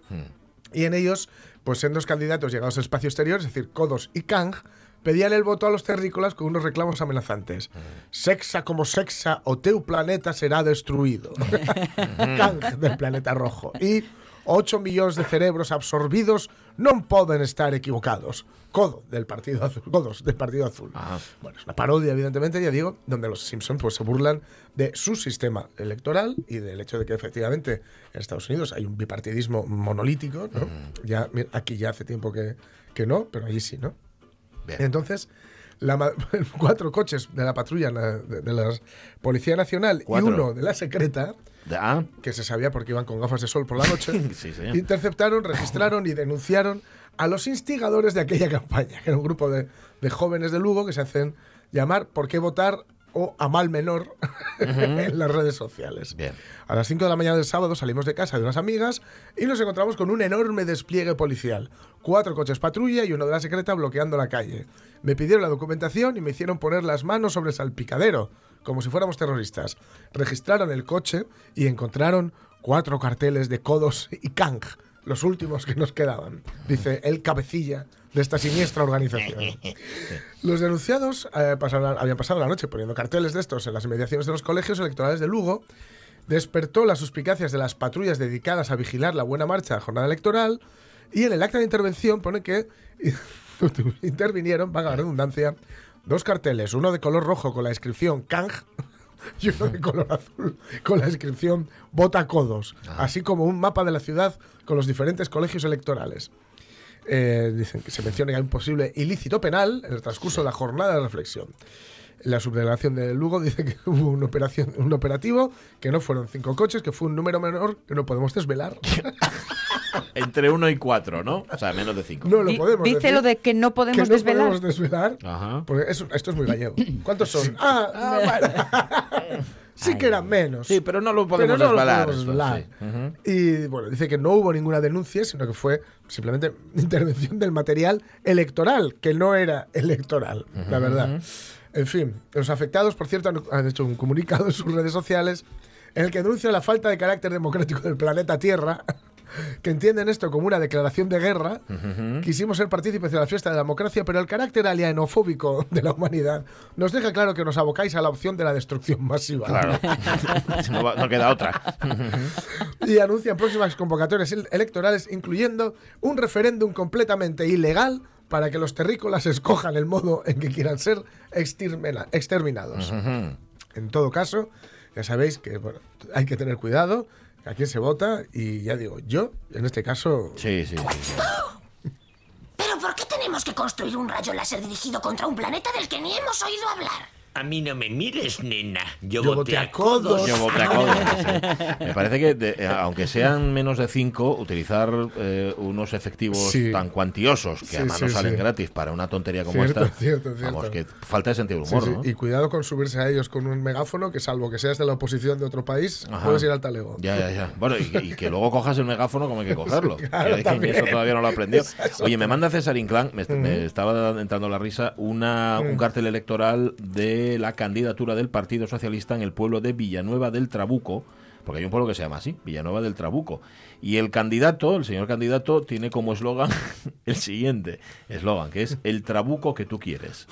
y en ellos, pues siendo dos candidatos llegados al espacio exterior, es decir, Codos y Kang, pedían el voto a los terrícolas con unos reclamos amenazantes. Sexa como sexa o teu planeta será destruido. Kang del planeta rojo. Y 8 millones de cerebros absorbidos no pueden estar equivocados. Codo del Partido Azul. Codos del Partido Azul. Bueno, es una parodia, evidentemente, ya digo, donde los Simpsons pues, se burlan de su sistema electoral y del hecho de que efectivamente en Estados Unidos hay un bipartidismo monolítico. ¿no? Ya, aquí ya hace tiempo que, que no, pero allí sí, ¿no? Bien. Entonces, la cuatro coches de la patrulla de, de la Policía Nacional Cuatro. y uno de la secreta, ah, que se sabía porque iban con gafas de sol por la noche, Sí, interceptaron, registraron y denunciaron a los instigadores de aquella campaña, que era un grupo de, de jóvenes de Lugo que se hacen llamar ¿Por qué votar? o a mal menor en las redes sociales. Bien. A las 5 de la mañana del sábado salimos de casa de unas amigas y nos encontramos con un enorme despliegue policial. Cuatro coches patrulla y uno de la secreta bloqueando la calle. Me pidieron la documentación y me hicieron poner las manos sobre el salpicadero, como si fuéramos terroristas. Registraron el coche y encontraron cuatro carteles de codos y Kang, los últimos que nos quedaban, dice el cabecilla de esta siniestra organización. Los denunciados eh, pasaron- habían pasado la noche poniendo carteles de estos en las inmediaciones de los colegios electorales de Lugo. Despertó las suspicacias de las patrullas dedicadas a vigilar la buena marcha de la jornada electoral. Y en el acta de intervención pone que intervinieron, vaga la redundancia, dos carteles, uno de color rojo con la inscripción Kang y uno de color azul con la inscripción Vota Codos, así como un mapa de la ciudad con los diferentes colegios electorales. Eh, dicen que se menciona que hay un posible ilícito penal en el transcurso de la jornada de reflexión. La subdelegación de Lugo dice que hubo una operación, un operativo, que no fueron cinco coches, que fue un número menor que no podemos desvelar. entre uno y cuatro, ¿no? O sea, menos de cinco. No lo podemos dice decir. lo de que no podemos que no desvelar. podemos desvelar. Ajá. Porque eso- esto es muy gallego. ¿Cuántos son? Ah, bueno. sí que eran menos. Sí, pero no lo podemos Pero no lo desvelar, podemos eso, desvelar. Y bueno, dice que no hubo ninguna denuncia, sino que fue simplemente intervención del material electoral, que no era electoral, la verdad. En fin, los afectados, por cierto, han, han hecho un comunicado en sus redes sociales en el que denuncian la falta de carácter democrático del planeta Tierra, que entienden esto como una declaración de guerra. Quisimos ser partícipes de la fiesta de la democracia, pero el carácter alienofóbico de la humanidad nos deja claro que nos abocáis a la opción de la destrucción masiva. Claro. no, no queda otra. y anuncian próximas convocatorias el- electorales, incluyendo un referéndum completamente ilegal para que los terrícolas escojan el modo en que quieran ser extermina- exterminados. En todo caso, ya sabéis que bueno, hay que tener cuidado a quién se vota y ya digo, yo, en este caso, Sí, sí, sí. sí. ¿Pero por qué tenemos que construir un rayo láser dirigido contra un planeta del que ni hemos oído hablar? A mí no me mires, nena. Yo, Yo voté a codos. Yo voté a codos, sí. Me parece que, de- eh, aunque sean menos de 5, utilizar eh, unos efectivos Sí. tan cuantiosos que Sí, además sí, no salen sí. gratis para una tontería como Cierto, esta, cierto, vamos, cierto. que falta de sentido humor, sí. ¿no? Y cuidado con subirse a ellos con un megáfono, que salvo que seas de la oposición de otro país, Ajá. puedes ir al talego. Ya, ya, ya. Bueno, y, y que luego cojas el megáfono como hay que cogerlo. claro, Que- que también. eso todavía no lo aprendió. Oye, me manda César Inclán, me, me estaba entrando la risa, una, un cartel electoral de la candidatura del Partido Socialista en el pueblo de Villanueva del Trabuco, porque hay un pueblo que se llama así, Villanueva del Trabuco. Y el candidato, el señor candidato, tiene como eslogan el siguiente eslogan, que es el trabuco que tú quieres.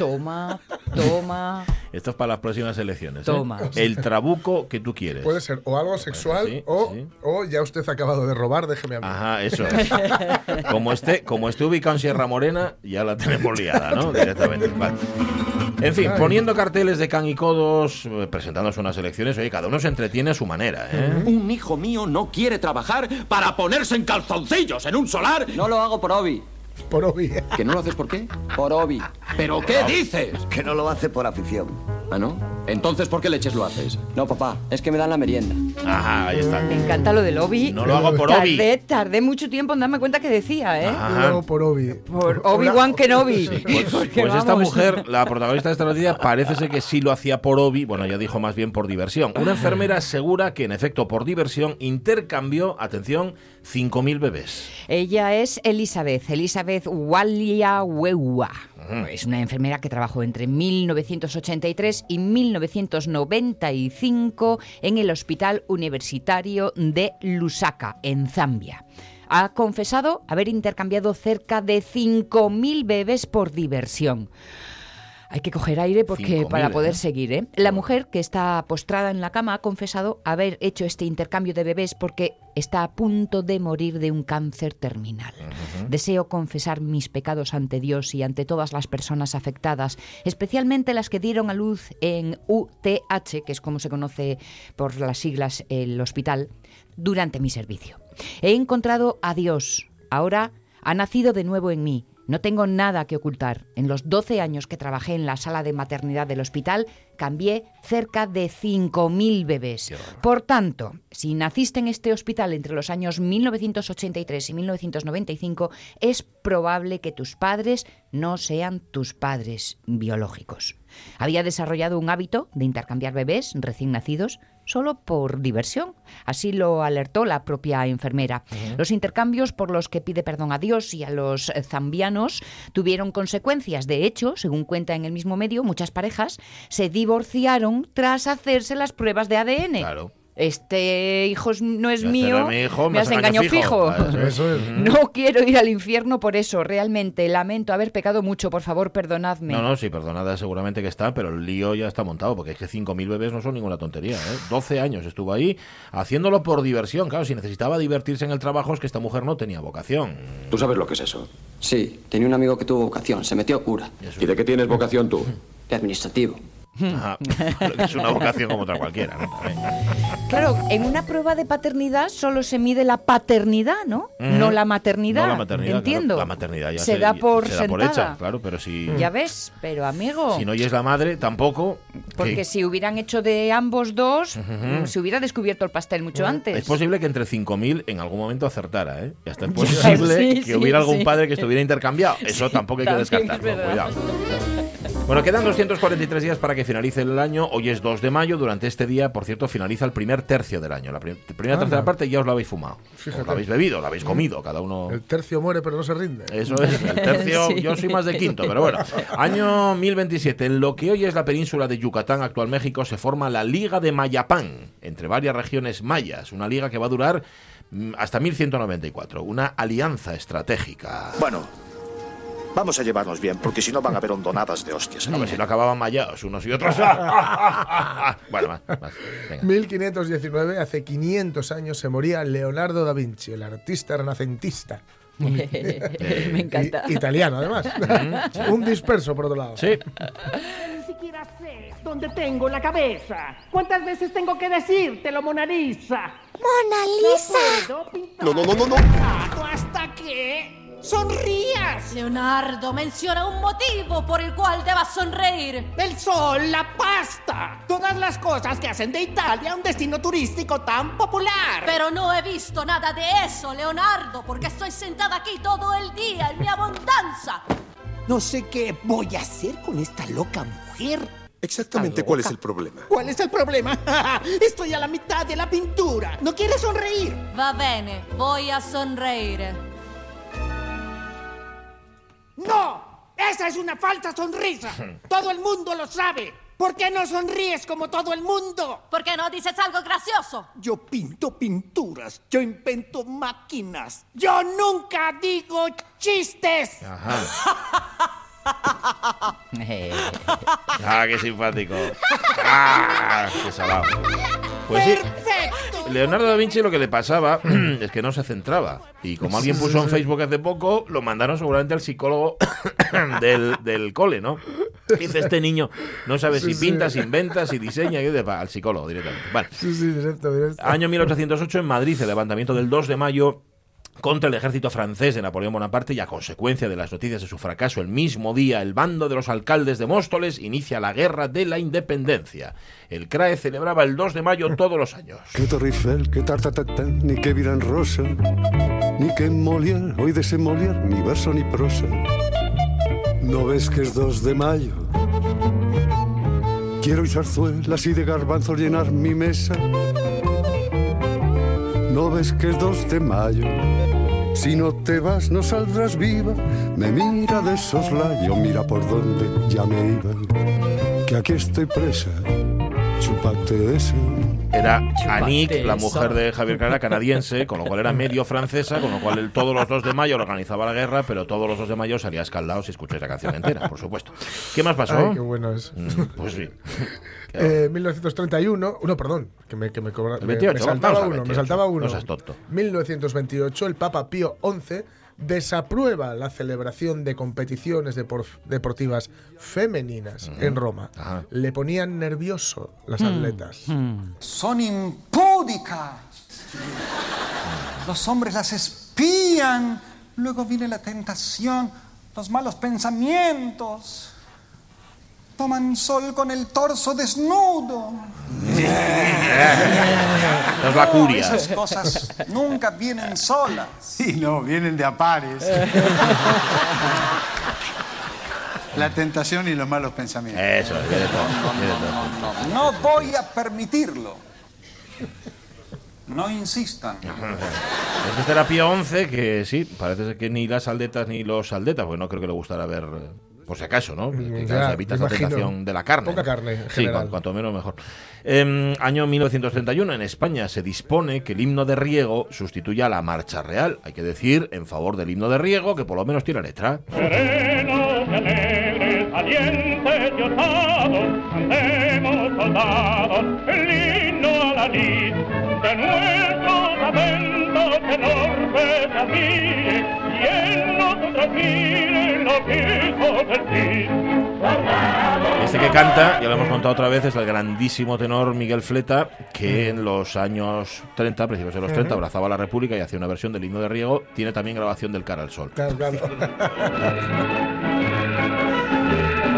Toma, toma. Esto es para las próximas elecciones. ¿eh? Toma. El trabuco que tú quieres. Puede ser o algo sexual sí, o, sí. o ya usted ha acabado de robar, déjeme mí. Ajá, eso es. Como esté, como esté ubicado en Sierra Morena, ya la tenemos liada, ¿no? Directamente. Vale. En fin, poniendo carteles de can y codos, eh, presentándose unas elecciones, oye, cada uno se entretiene a su manera, ¿eh? Un hijo mío no quiere trabajar para ponerse en calzoncillos en un solar. No lo hago por hobby. Por obvio. ¿Que no lo haces por qué? Por hobby. ¿Pero qué dices? Que no lo hace por afición. ¿Ah, no? Entonces, ¿por qué leches lo haces? No, papá, es que me dan la merienda. Ajá, ahí está. Me encanta lo del Obi. No lo hago por hobby. Tardé, tardé mucho tiempo en darme cuenta que decía, ¿eh? Ajá. Luego por Obi. Por Obi-Wan Kenobi. Pues, Porque, pues esta mujer, la protagonista de esta noticia, parece ser que sí lo hacía por hobby, bueno, ya dijo más bien por diversión. Una enfermera asegura que, en efecto, por diversión, intercambió, atención, 5.000 bebés. Ella es Elizabeth, Elizabeth Waliawewa. Es una enfermera que trabajó entre 1983 y 1995 en el Hospital Universitario de Lusaka, en Zambia. Ha confesado haber intercambiado cerca de 5.000 bebés por diversión. Hay que coger aire porque 5.000, para poder ¿eh? seguir, ¿eh? La mujer que está postrada en la cama ha confesado haber hecho este intercambio de bebés porque está a punto de morir de un cáncer terminal. Deseo confesar mis pecados ante Dios y ante todas las personas afectadas, especialmente las que dieron a luz en UTH, que es como se conoce por las siglas el hospital, durante mi servicio. He encontrado a Dios. Ahora ha nacido de nuevo en mí. No tengo nada que ocultar. En los 12 años que trabajé en la sala de maternidad del hospital, cambié cerca de 5.000 bebés. Por tanto, si naciste en este hospital entre los años 1983 y 1995, es probable que tus padres no sean tus padres biológicos. Había desarrollado un hábito de intercambiar bebés recién nacidos solo por diversión. Así lo alertó la propia enfermera. Los intercambios por los que pide perdón a Dios y a los zambianos tuvieron consecuencias. De hecho, según cuenta en el mismo medio, muchas parejas se divorciaron tras hacerse las pruebas de ADN. Claro. Este hijo no es mío, no es mi hijo, me has engañado fijo. Claro, Eso es. No quiero ir al infierno por eso, realmente. Lamento haber pecado mucho, por favor, perdonadme. No, no, sí, perdonada seguramente que está, pero el lío ya está montado, porque es que 5.000 bebés no son ninguna tontería. ¿eh? 12 años estuvo ahí haciéndolo por diversión. Claro, si necesitaba divertirse en el trabajo es que esta mujer no tenía vocación. ¿Tú sabes lo que es eso? Sí, tenía un amigo que tuvo vocación, se metió cura. ¿Y de qué tienes vocación tú? De administrativo. Ajá. es una vocación como otra cualquiera. Claro, en una prueba de paternidad solo se mide la paternidad, ¿no? No la maternidad. No, la maternidad. Entiendo. claro, la maternidad ya se, da por se da por sentada. hecha, claro, pero si, Ya ves, pero amigo. si no y es la madre, tampoco. Porque que- si hubieran hecho de ambos dos, mm, se hubiera descubierto el pastel mucho antes. Es posible que entre 5.000 en algún momento acertara, ¿eh? Y hasta es posible Sí, que sí, hubiera algún sí. padre que estuviera intercambiado. Eso tampoco hay que descartarlo, cuidado. Bueno, quedan 243 días para que finalice el año. Hoy es 2 de mayo. Durante este día, por cierto, finaliza el primer tercio del año. La prim- primera Anda. tercera parte ya os la habéis fumado. Os la habéis bebido, la habéis comido, cada uno. El tercio muere pero no se rinde. Eso es, el tercio, Sí. yo soy más de quinto, pero bueno. Año 1027, en lo que hoy es la península de Yucatán, actual México, se forma la Liga de Mayapán, entre varias regiones mayas, una liga que va a durar mm, hasta 1194, una alianza estratégica. Bueno, vamos a llevarnos bien, porque si no van a haber hondonadas de hostias. A ver si lo acababan mayados unos y otros. bueno, más, más. Venga. 1519, hace 500 años, se moría Leonardo da Vinci, el artista renacentista. Me encanta. I- italiano, además. Un disperso, por otro lado. Sí, Ni siquiera sé dónde tengo la cabeza. ¿Cuántas veces tengo que decírtelo, Mona Lisa? Mona Lisa. No No, no, no, no, no. hasta que... sonrías. Leonardo, menciona un motivo por el cual debas sonreír. El sol, la pasta, todas las cosas que hacen de Italia un destino turístico tan popular. Pero no he visto nada de eso, Leonardo, porque estoy sentada aquí todo el día en mi abundancia. No sé qué voy a hacer con esta loca mujer. Exactamente cuál es el problema. ¿Cuál es el problema? Estoy a la mitad de la pintura. ¿No quieres sonreír? Va bene, voy a sonreír. ¡Esa es una falsa sonrisa! Todo el mundo lo sabe. ¿Por qué no sonríes como todo el mundo? ¿Por qué no dices algo gracioso? Yo pinto pinturas. Yo invento máquinas. Yo nunca digo chistes. Ah, qué simpático. Ah, qué salado. Pues sí, Leonardo da Vinci lo que le pasaba es que no se centraba. Y como alguien puso en. Facebook hace poco, lo mandaron seguramente al psicólogo del, del cole, ¿no? Dice, este niño no sabe si sí. pinta, si inventa, si diseña, y al psicólogo directamente. Vale. Sí, sí, directo, directo. Año 1808 en Madrid, el levantamiento del 2 de mayo contra el ejército francés de Napoleón Bonaparte y a consecuencia de las noticias de su fracaso el mismo día el bando de los alcaldes de Móstoles inicia la guerra de la independencia. El CRAE celebraba el 2 de mayo todos los años. Que Torre Eiffel, que Tartatatán, ni que Viran Rosa, ni que Molière, hoy de ese ni verso ni prosa. ¿No ves que es 2 de mayo? Quiero y zarzuelas y de garbanzos llenar mi mesa. ¿No ves que es 2 de mayo? Si no te vas, no saldrás viva. Me mira de soslayo, mira por dónde ya me iba. Que aquí estoy presa, chúpate esa. Era Anik, la mujer de Javier Clara, canadiense, con lo cual era medio francesa, con lo cual él todos los 2 de mayo organizaba la guerra, pero todos los 2 de mayo salía escaldado si escucháis la canción entera, por supuesto. ¿Qué más pasó? Ay, qué bueno es. Mm, Pues sí. Eh, 1931, no, perdón, que me, que me, cobra- El me- 28, me saltaba uno, me 28. saltaba uno. No seas tonto. 1928, el Papa Pío XI desaprueba la celebración de competiciones depor- deportivas femeninas en Roma. Le ponían nervioso las Mm. atletas. Son impúdicas. Los hombres las espían. Luego viene la tentación, los malos pensamientos. Toman sol con el torso desnudo. Es la curia. Esas cosas nunca vienen solas. Sí, no, vienen de a pares. La tentación y los malos pensamientos. Eso, viene todo, viene todo. No voy a permitirlo. No insistan. Es que este era Pío XI, que sí, parece ser que ni las aldetas ni los aldetas, porque no creo que le gustara ver, por si acaso, ¿no? Que Ya, evitas la tentación de la carne. Poca ¿no? carne, en Sí, cuanto menos mejor. Em, año 1931, en España se dispone que el himno de riego sustituya a la marcha real. Hay que decir, en favor del himno de riego, que por lo menos tiene letra. Alegres, valientes y osados, soldados el himno a la lid, de nuestros talentos enormes se admire, y Cid. Este que canta, ya lo hemos contado otra vez, es el grandísimo tenor Miguel Fleta, que en los años 30, principios de los 30, Ujú. abrazaba la República y hacía una versión del himno de riego. Tiene también grabación del Cara al Sol. Claro, claro.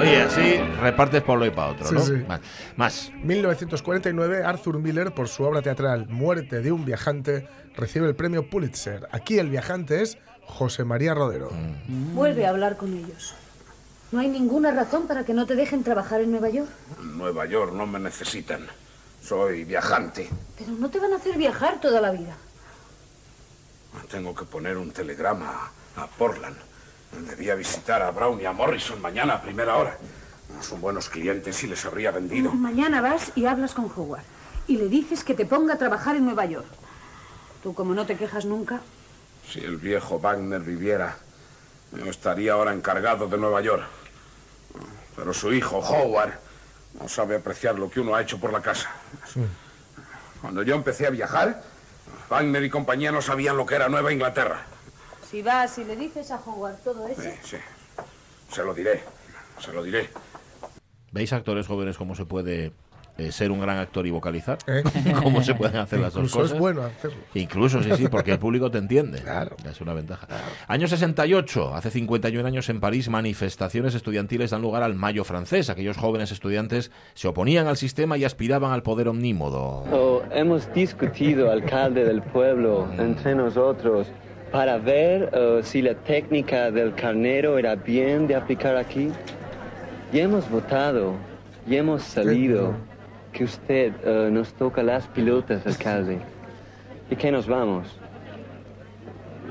Oye, así repartes por lo y para otro, Sí, ¿no? sí. Más. Más. 1949, Arthur Miller, por su obra teatral Muerte de un viajante, recibe el premio Pulitzer. Aquí el viajante es José María Rodero. Vuelve a hablar con ellos. No hay ninguna razón para que no te dejen trabajar en Nueva York. En Nueva York no me necesitan. Soy viajante. Pero no te van a hacer viajar toda la vida. Tengo que poner un telegrama a Portland. Debía visitar a Brown y a Morrison mañana a primera hora. Son buenos clientes y les habría vendido. Mañana vas y hablas con Howard. Y le dices que te ponga a trabajar en Nueva York. Tú, como no te quejas nunca, Si el viejo Wagner viviera, yo estaría ahora encargado de Nueva York. Pero su hijo, Howard, no sabe apreciar lo que uno ha hecho por la casa. Cuando yo empecé a viajar, Wagner y compañía no sabían lo que era Nueva Inglaterra. si vas y le dices a Howard todo eso, Sí, sí. Se lo diré. Se lo diré. ¿Veis actores jóvenes cómo se puede eh, ser un gran actor y vocalizar. ¿Eh? ¿Cómo se pueden hacer las dos Incluso cosas? es bueno hacerlo. Incluso, sí, sí, porque el público te entiende. Claro. Es una ventaja. Año 68, hace 51 años en París, manifestaciones estudiantiles dan lugar al Mayo francés. Aquellos jóvenes estudiantes se oponían al sistema y aspiraban al poder omnímodo. Oh, hemos discutido, alcalde del pueblo, entre nosotros, para ver eh, si la técnica del carnero era bien de aplicar aquí. Y hemos votado, y hemos salido, que usted eh, nos toca las pilotas, alcalde, y que nos vamos.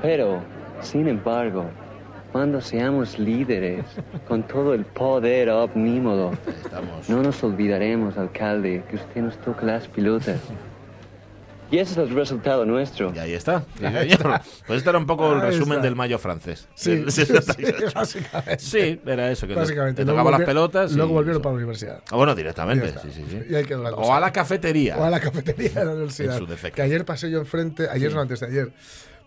Pero, sin embargo, cuando seamos líderes, con todo el poder omnímodo, no nos olvidaremos, alcalde, que usted nos toca las pilotas. Y ese es el resultado nuestro. Y ahí está. Sí. Pues este era un poco el Ahí resumen está. del Mayo francés. Sí, Del sí, 68. sí, básicamente. Sí, era eso. Que Básicamente. Te tocaba las pelotas. y- Luego volvieron para la universidad. Ah, bueno, directamente. Ya está. Sí, sí, sí. Y ahí quedó la O a la cafetería. O a la cafetería de la universidad. En su defecto. Que ayer pasé yo enfrente, ayer Sí. no antes de ayer,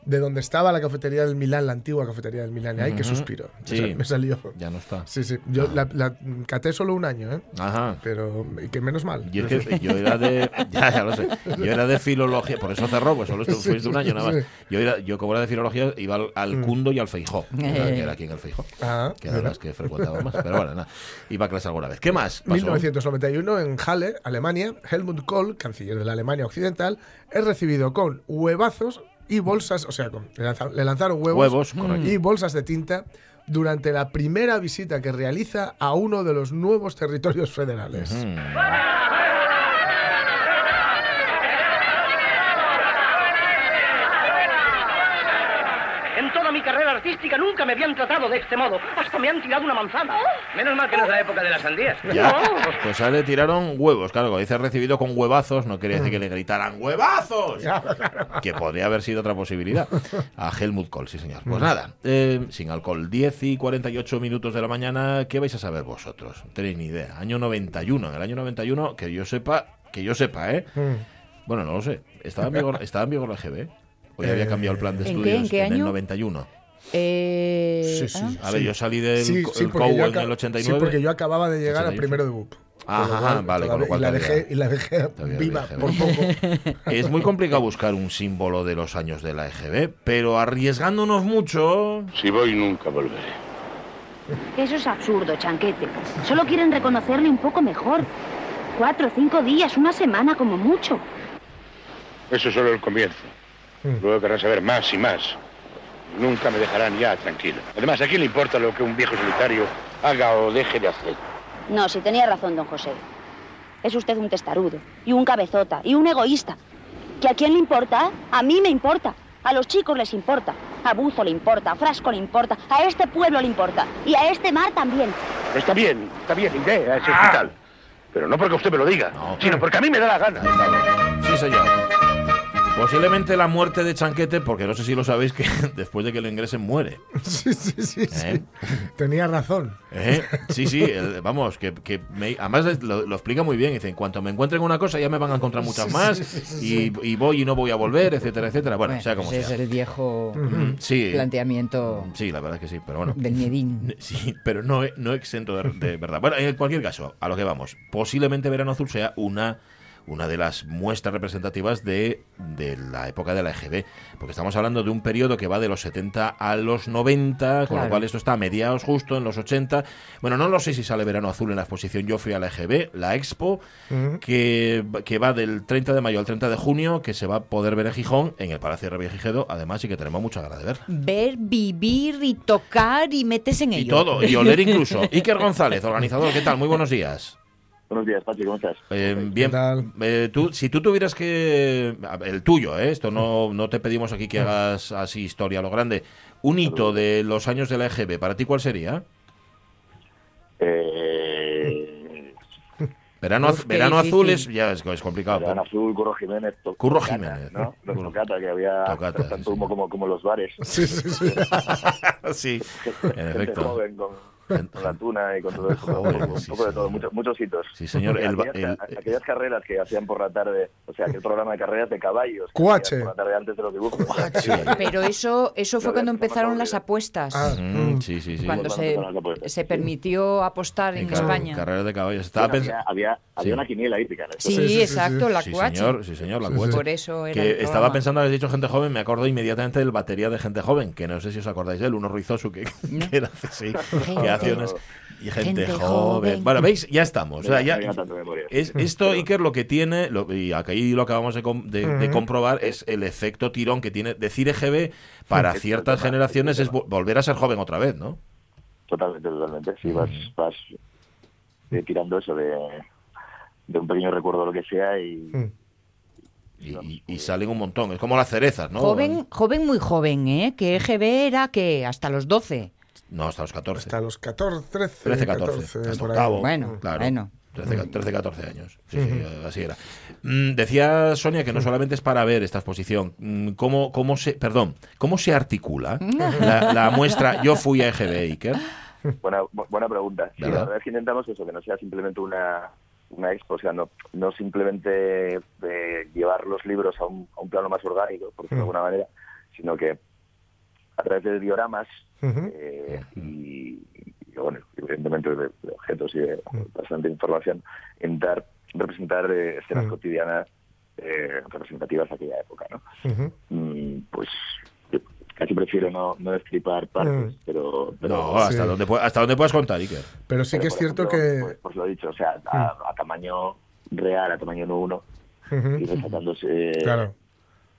de donde estaba la cafetería del Milán, la antigua cafetería del Milán. Y ay, qué Ujú. suspiro. O Sí. sea, me salió. Ya no está. Sí, sí. Yo la, la caté solo un año, ¿eh? Ajá. Pero y que menos mal. Y es que yo era de. Ya, ya lo sé. Yo era de filología, por eso cerró, pues solo estuve Sí, fuiste un año nada más. sí. Yo, era, yo como era de filología, iba al, al Mm. Cundo y al Feijó, que era, que era aquí en el Feijó. Ah, que eran las que frecuentaba más. Pero bueno, nada. Iba a clase alguna vez. ¿Qué más? pasó? 1991 en Halle, Alemania, Helmut Kohl, canciller de la Alemania Occidental, es recibido con huevazos y bolsas, o sea, con- le, lanza- le lanzaron huevos, y bolsas de tinta durante la primera visita que realiza a uno de los nuevos territorios federales toda mi carrera artística nunca me habían tratado de este modo. Hasta me han tirado una manzana. Menos mal que no es la época de las sandías. Ya, pues a él le tiraron huevos. Claro, cuando dice recibido con huevazos, no quería decir que le gritaran ¡huevazos! Que podría haber sido otra posibilidad. A Helmut Kohl, sí, señor. Pues nada, eh, sin alcohol, 10 y 48 minutos de la mañana, ¿qué vais a saber vosotros? No tenéis ni idea. Año 91. En el año 91, que yo sepa, que yo sepa, ¿eh? Bueno, no lo sé. ¿Estaba en vigor, estaba en vigor la GB? ¿O ya había Eh, cambiado el plan de ¿en qué? estudios ¿En qué el año? 91? Eh, ah. A ver, yo salí del Sí, sí, el en el 89. Sí, porque yo acababa de llegar a 88. primero de BUP. Ajá, cual, vale, con lo cual y la dejé, y la dejé viva por poco. Es muy complicado buscar un símbolo de los años de la EGB, pero arriesgándonos mucho. Si voy, nunca volveré. Eso es absurdo, Chanquete. Solo quieren reconocerle un poco mejor. Cuatro, cinco días, una semana como mucho. Eso es solo el comienzo. Luego querrán saber más y más. Nunca me dejarán ya tranquilo. Además, ¿a quién le importa lo que un viejo solitario haga o deje de hacer? No, si tenía razón, don José. Es usted un testarudo, y un cabezota, y un egoísta. ¿Que a quién le importa? A mí me importa. A los chicos les importa. A Buzo le importa, a Frasco le importa, a este pueblo le importa. Y a este mar también. Está bien, está bien, iré a ese hospital. Pero no porque usted me lo diga, sino porque a mí me da la gana. Sí, señor. Posiblemente la muerte de Chanquete, porque no sé si lo sabéis, que después de que lo ingresen muere. Sí, sí, sí. sí. ¿Eh? Tenía razón. ¿Eh? Sí, sí, el- vamos, que, que me- además lo, lo explica muy bien. Dice, en cuanto me encuentren una cosa ya me van a encontrar muchas Sí, más sí, sí, sí, y, y voy y no voy a volver, etcétera, etcétera. Bueno, Bueno, sea como ese sea. es el viejo planteamiento Sí, la verdad es que sí, pero bueno. del miedín. Sí, pero no, no exento de, de verdad. Bueno, en cualquier caso, a lo que vamos. Posiblemente Verano Azul sea una, una de las muestras representativas de, de la época de la EGB. Porque estamos hablando de un periodo que va de los 70 a los 90, con lo cual esto está a mediados justo en los 80. Bueno, no lo sé si sale Verano Azul en la exposición Yo fui a la EGB, la Expo, que, que va del 30 de mayo al 30 de junio, que se va a poder ver en Gijón, en el Palacio de Revillagigedo, además, y que tenemos mucha ganas de ver. Ver, vivir y tocar y metes en ello. Y todo, y oler incluso. Iker González, organizador, ¿qué tal? Muy buenos días. Buenos días, Pachi, ¿cómo estás? Eh, bien, eh, tú, si tú tuvieras que. El tuyo, ¿eh? esto no, no te pedimos aquí que hagas así historia a lo grande. Un hito de los años de la EGB, ¿para ti cuál sería? Eh, Verano, Uf, verano azul es, ya es, es complicado. Verano pero- Azul, Curro Jiménez. to- Curro Tocata, Jiménez. ¿no? Los Curro. Tocata, que había Tocata, tanto humo como, como los bares. Sí, sí, sí. sí, en efecto. joven con, con la tuna y con todo eso. Joder, un poco, sí, de todo, muchos, muchos hitos. Sí, señor, el ba- aquellas, el- aquellas carreras que hacían por la tarde, o sea, aquel programa de carreras de caballos. Cuache. Por la tarde antes de los dibujos. Pero eso, eso fue cuando empezaron las apuestas. Mm, sí, sí, sí. Cuando se, se permitió apostar en Claro, España. Carreras de caballos. Estaba Bueno, pensando. había, había, una quiniela hípica. Sí, exacto, la sí, cuache. señor, sí, señor, la cuache. Por eso era Que estaba pensando, habéis dicho gente joven, me acuerdo inmediatamente del batería de gente joven, que no sé si os acordáis de él, uno Ruizoso que, era sí, que y gente, Gente joven. joven. Bueno, veis, ya estamos. O sea, ya, es, esto, Iker, lo que tiene, lo- y aquí lo acabamos de, com- de- de Ujú. comprobar, es el efecto tirón que tiene. Decir EGB para Sí, ciertas generaciones es vo- volver a ser joven otra vez, ¿no? Totalmente, totalmente. Sí, vas, vas eh, tirando eso de, de un pequeño recuerdo o lo que sea y... Y, y- y salen un montón. Es como las cerezas, ¿no? Joven, joven muy joven, ¿eh? Que EGB era que hasta los 12. No, hasta los 14. Hasta los 14, 13, 13, 14. hasta por ahí. octavo. Bueno, claro. bueno. 13, 13, 14 años. Sí, sí, así era. Mm, decía Sonia que no solamente es para ver esta exposición. Mm, ¿Cómo, cómo se, perdón, cómo se articula la, la muestra Yo fui a EGB, Iker? Buena, bu- buena pregunta. Sí, ¿Verdad? la verdad es que intentamos eso, que no sea simplemente una, una expo, o sea, no, no simplemente eh, llevar los libros a un, a un plano más orgánico, por decirlo de alguna manera, sino que a través de dioramas eh, y, y, bueno, evidentemente de, de objetos y de bastante información, intentar representar eh, escenas cotidianas eh, representativas de aquella época, ¿no? Mm, pues casi prefiero no, no destripar partes, Mm. pero, pero No, hasta, Sí. donde, hasta donde puedas contar, Iker. Pero sí pero, que es cierto ejemplo, que... Pues, pues lo he dicho, o sea, a, a tamaño real, a tamaño 1-1, Ujú. y resaltándose Claro.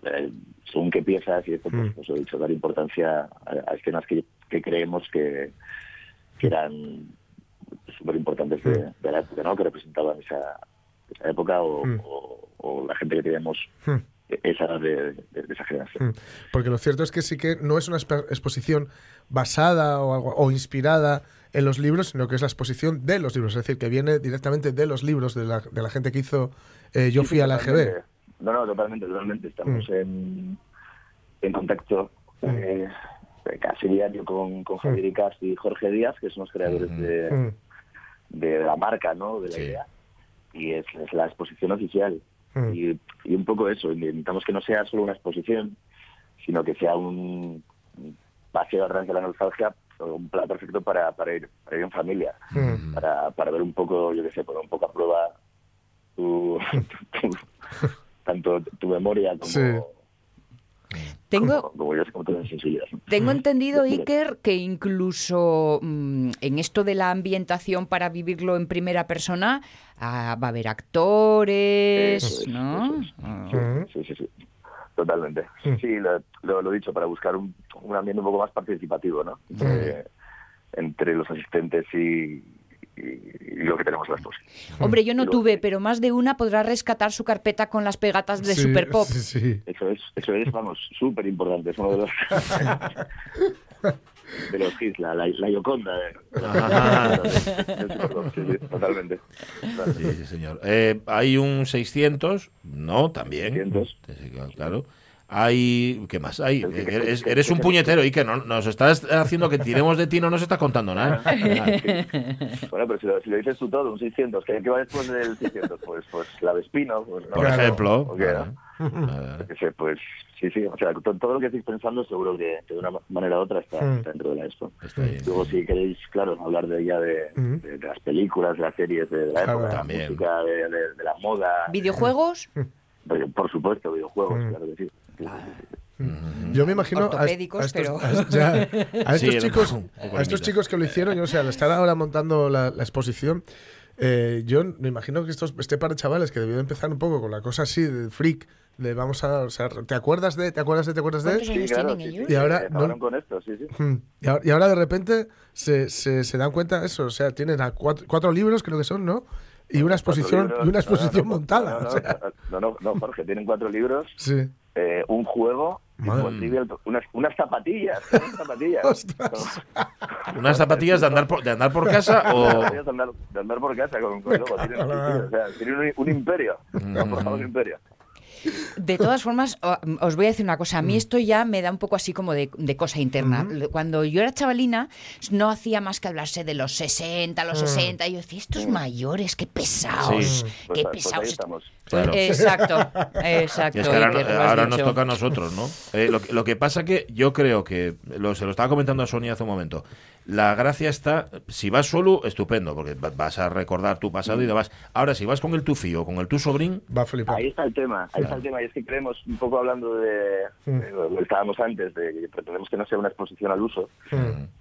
Eh, según qué piezas y esto, pues, Mm. pues he dicho, dar importancia a, a escenas que, que creemos que, que eran súper importantes de, Mm. de la época, ¿no? Que representaban esa, esa época o, Mm. o- o la gente que teníamos esa de, de- de esa generación. Porque lo cierto es que sí que no es una exposición basada o, algo, o inspirada en los libros, sino que es la exposición de los libros, es decir, que viene directamente de los libros de la, de la gente que hizo eh, Yo fui sí, a la. No, no, totalmente, totalmente. Estamos en, en contacto eh, casi diario con, con Javier Icast y Jorge Díaz, que son los creadores de, Mm. de la marca, ¿no? De la Sí. idea. Y es, es la exposición oficial. Mm. Y, y un poco eso, intentamos que no sea solo una exposición, sino que sea un paseo a través de la nostalgia, un plan perfecto para, para, ir, para ir en familia, Mm. para, para ver un poco, yo qué sé, poner un poco a prueba tu, tu- tanto tu memoria como, Sí. Tengo. Tengo entendido. Iker, que incluso mm, en esto de la ambientación para vivirlo en primera persona ah, va a haber actores, Eso es, ¿no? eso es. Ah. Sí, sí, sí. Totalmente. Sí, lo, lo, lo he dicho, para buscar un, un ambiente un poco más participativo, ¿no? Entre, entre los asistentes y, y- lo que tenemos en la exposición. Hombre, yo no tuve, pero más de una podrá rescatar su carpeta con las pegatas de Sí, Super Pop. Sí, sí. Eso es, eso es, vamos, súper importante. Es uno de los, de los hits, la, la, la Yoconda. sí, totalmente. Sí, sí, señor. Eh, hay un 600, no, también. 600. Sí, Claro. Hay, ¿qué más hay? Que- Eres, que- eres que- un puñetero y que no, nos estás haciendo que tiremos de ti, no nos estás contando nada. Bueno, pero si lo, si lo dices tú todo, un 600, ¿qué, qué va después del 600? Pues, pues la Vespino. Pues, ¿no? Por ejemplo. Pues sí, sí, o sea, todo lo que estáis pensando seguro que, que de una manera u otra está, Mm. está dentro de la expo. Luego si queréis, claro, hablar de ya de, Mm. de- de las películas, de las series, de la época, de la música, de, de- de la moda, ¿Videojuegos? de- por supuesto, videojuegos, Mm. claro que sí. Yo me imagino a, a estos, pero- a- ya, a estos Sí, chicos, a estos chicos que lo hicieron, yo, o sea, al estar ahora montando la, la exposición, eh, yo me imagino que estos, este par de chavales que debió de empezar un poco con la cosa así de freak, de vamos a, o sea, ¿te acuerdas de, te acuerdas de, te acuerdas de? ¿Cuántos años tienen sí, ellos? sí, Y ahora no- con esto, sí, sí. Y ahora, y ahora de repente se, se, se dan cuenta de eso, o sea, tienen a cuatro, cuatro libros, creo que son, ¿no? Y una exposición, y una libros, no, no, exposición montada. No, no, o sea, no, no, no, Jorge, tienen cuatro libros, sí. Eh, un juego, trivial, unas, unas zapatillas, unas zapatillas. ¿Unas zapatillas de andar por, de andar por casa o...? De andar, de andar por casa con, con logo. Sí, o sea, tienen un, un imperio. Formado un imperio. De todas formas, os voy a decir una cosa. A mí esto ya me da un poco así como de, de cosa interna. Cuando yo era chavalina, no hacía más que hablarse de los 60, los Mm. 60. Y yo decía, estos mayores, qué pesados, Sí. Pues, qué pues ahí pesados. Claro. Exacto, exacto. Y es que ahora, nos toca a nosotros, ¿no? Eh, lo, que- lo que pasa que yo creo que, lo, se lo estaba comentando a Sonia hace un momento, la gracia está, si vas solo, estupendo, porque va- vas a recordar tu pasado y demás. Ahora, si vas con el tu fío, con el tu sobrín... Va a flipar. Ahí está el tema, ahí está el tema, y es que creemos, un poco hablando de, Mm. de lo que estábamos antes, de que pretendemos que no sea una exposición al uso,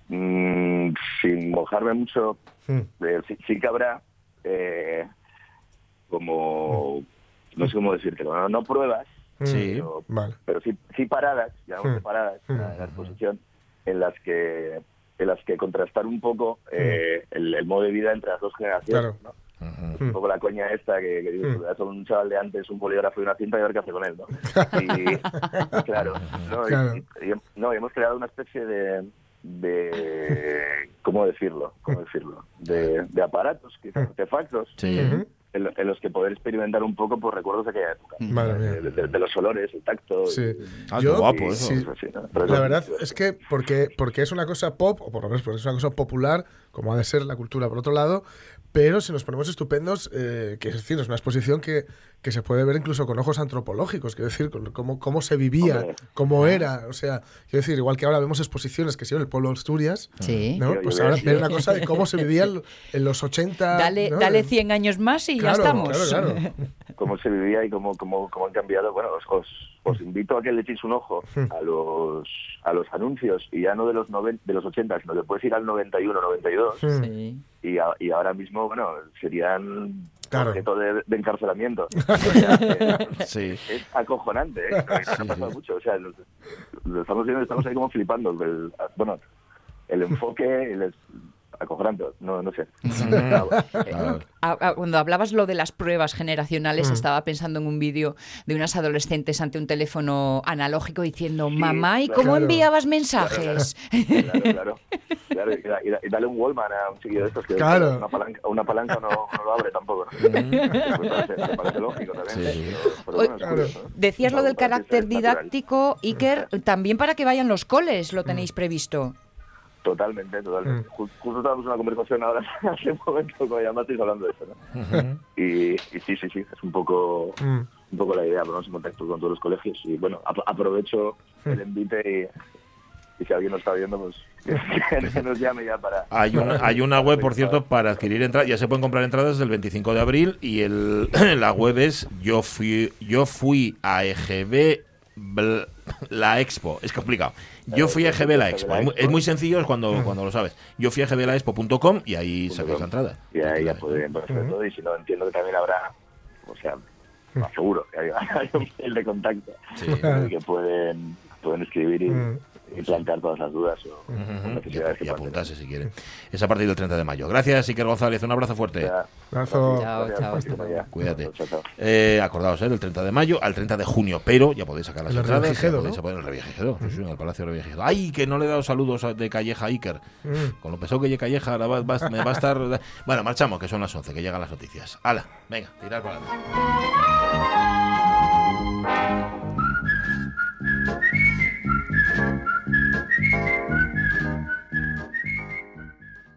Mm, sin mojarme mucho, eh, sí, sí que habrá eh, como, no sé cómo decírtelo, no, no pruebas, Sí. pero, Vale. pero sí, sí paradas, llamamos Mm. paradas la, en la exposición, en las que en las que contrastar un poco eh, el, el modo de vida entre las dos generaciones. Claro. ¿no? Un poco la coña esta que, que dices, Mm. "Pues, son un chaval de antes, un bolígrafo y una cinta y a ver qué hace con él, ¿no? Y, claro, ¿no? Y- Claro. y- y- no, y hemos creado una especie de, de ¿cómo decirlo? ¿Cómo decirlo? De, de aparatos, quizás artefactos, Sí. En, lo- en los que poder experimentar un poco por recuerdos de aquella época. Madre mía. De, de- de los olores, el tacto. Sí. y- Ah, Yo- guapo y- eso. sí. sí, ¿no? Pero La verdad es que porque, porque es una cosa pop, o por lo menos porque es una cosa popular, como ha de ser la cultura por otro lado, pero si nos ponemos estupendos, eh, que es decir, es una exposición que, que se puede ver incluso con ojos antropológicos, quiero decir, con cómo, cómo se vivía, Hombre. cómo era, o sea, quiero decir, igual que ahora vemos exposiciones que sí en el pueblo de Asturias, Sí. ¿no? Pues ahora ver una cosa de cómo se vivía en, los 80. Dale, ¿no? dale 100 años más y Claro, ya estamos. claro, claro. cómo se vivía y cómo, cómo, cómo han cambiado. Bueno, os, os, os invito a que le echéis un ojo a los a los anuncios y ya no de los noven, de los 80, sino que puedes ir al 91, 92 Hmm. Sí. y, a- y ahora mismo, bueno, serían Claro. objeto de, de encarcelamiento. O sea, es, Sí. es acojonante, ¿eh? Nos ha pasado mucho. O sea, lo, lo estamos viendo, estamos ahí como flipando. El- bueno, el enfoque el es acojonante, no, no sé. Ah, Cuando hablabas lo de las pruebas generacionales, Mm. estaba pensando en un vídeo de unas adolescentes ante un teléfono analógico diciendo, mamá, ¿y claro. cómo Claro. enviabas mensajes? Claro, claro. Claro, y, da- y da- y dale un Wallman a un chiquillo de estos que Claro. una palanca, una palanca no, no lo abre tampoco. ¿no? me, parece, me parece lógico también. Sí. Pero, pero bueno, es Claro. curioso, ¿no? Decías lo del carácter didáctico, Iker, también para que vayan los coles, lo tenéis previsto. Totalmente, totalmente. Ju- Justo estábamos en una conversación ahora hace un momento cuando llamasteis hablando de eso, ¿no? y, y sí, sí, sí, es un poco Mm. un poco la idea, ponernos en contacto con todos los colegios y bueno, ap- aprovecho el envite y, y si alguien nos está viendo, pues que, que nos llame ya para... Hay una, hay una web, por cierto, para adquirir entradas. Ya se pueden comprar entradas desde el 25 de abril y el, la web es yo fui, yo fui a EGB la Expo. Es complicado. Yo fui a EGB la Expo. Es muy, sencillo es cuando, cuando lo sabes. Yo fui a EGB la Expo.com y ahí sacas la entrada. Y ahí ya ponerse de todo y si no, entiendo que también habrá, o sea, seguro que hay, hay un mail de contacto Sí. que pueden, pueden escribir y, Mm. Y plantear todas las dudas o, necesidades que Y puedan apuntarse si quieren. Es a partir del 30 de mayo. Gracias, Iker González. Un abrazo fuerte. Abrazo. Chao, chao. Cuídate. Eh, acordaos, ¿eh? del 30 de mayo al 30 de junio, pero ya podéis sacar las entradas. Ya podéis poner el sí, en el Palacio Revillagigedo. ¡Ay, que no le he dado saludos de Calleja a Iker! Mm. Con lo pesado que llegue Calleja, ahora va- va- me va a estar... Bueno, marchamos, que son las 11, que llegan las noticias. ¡Hala! Venga, tirar para adelante.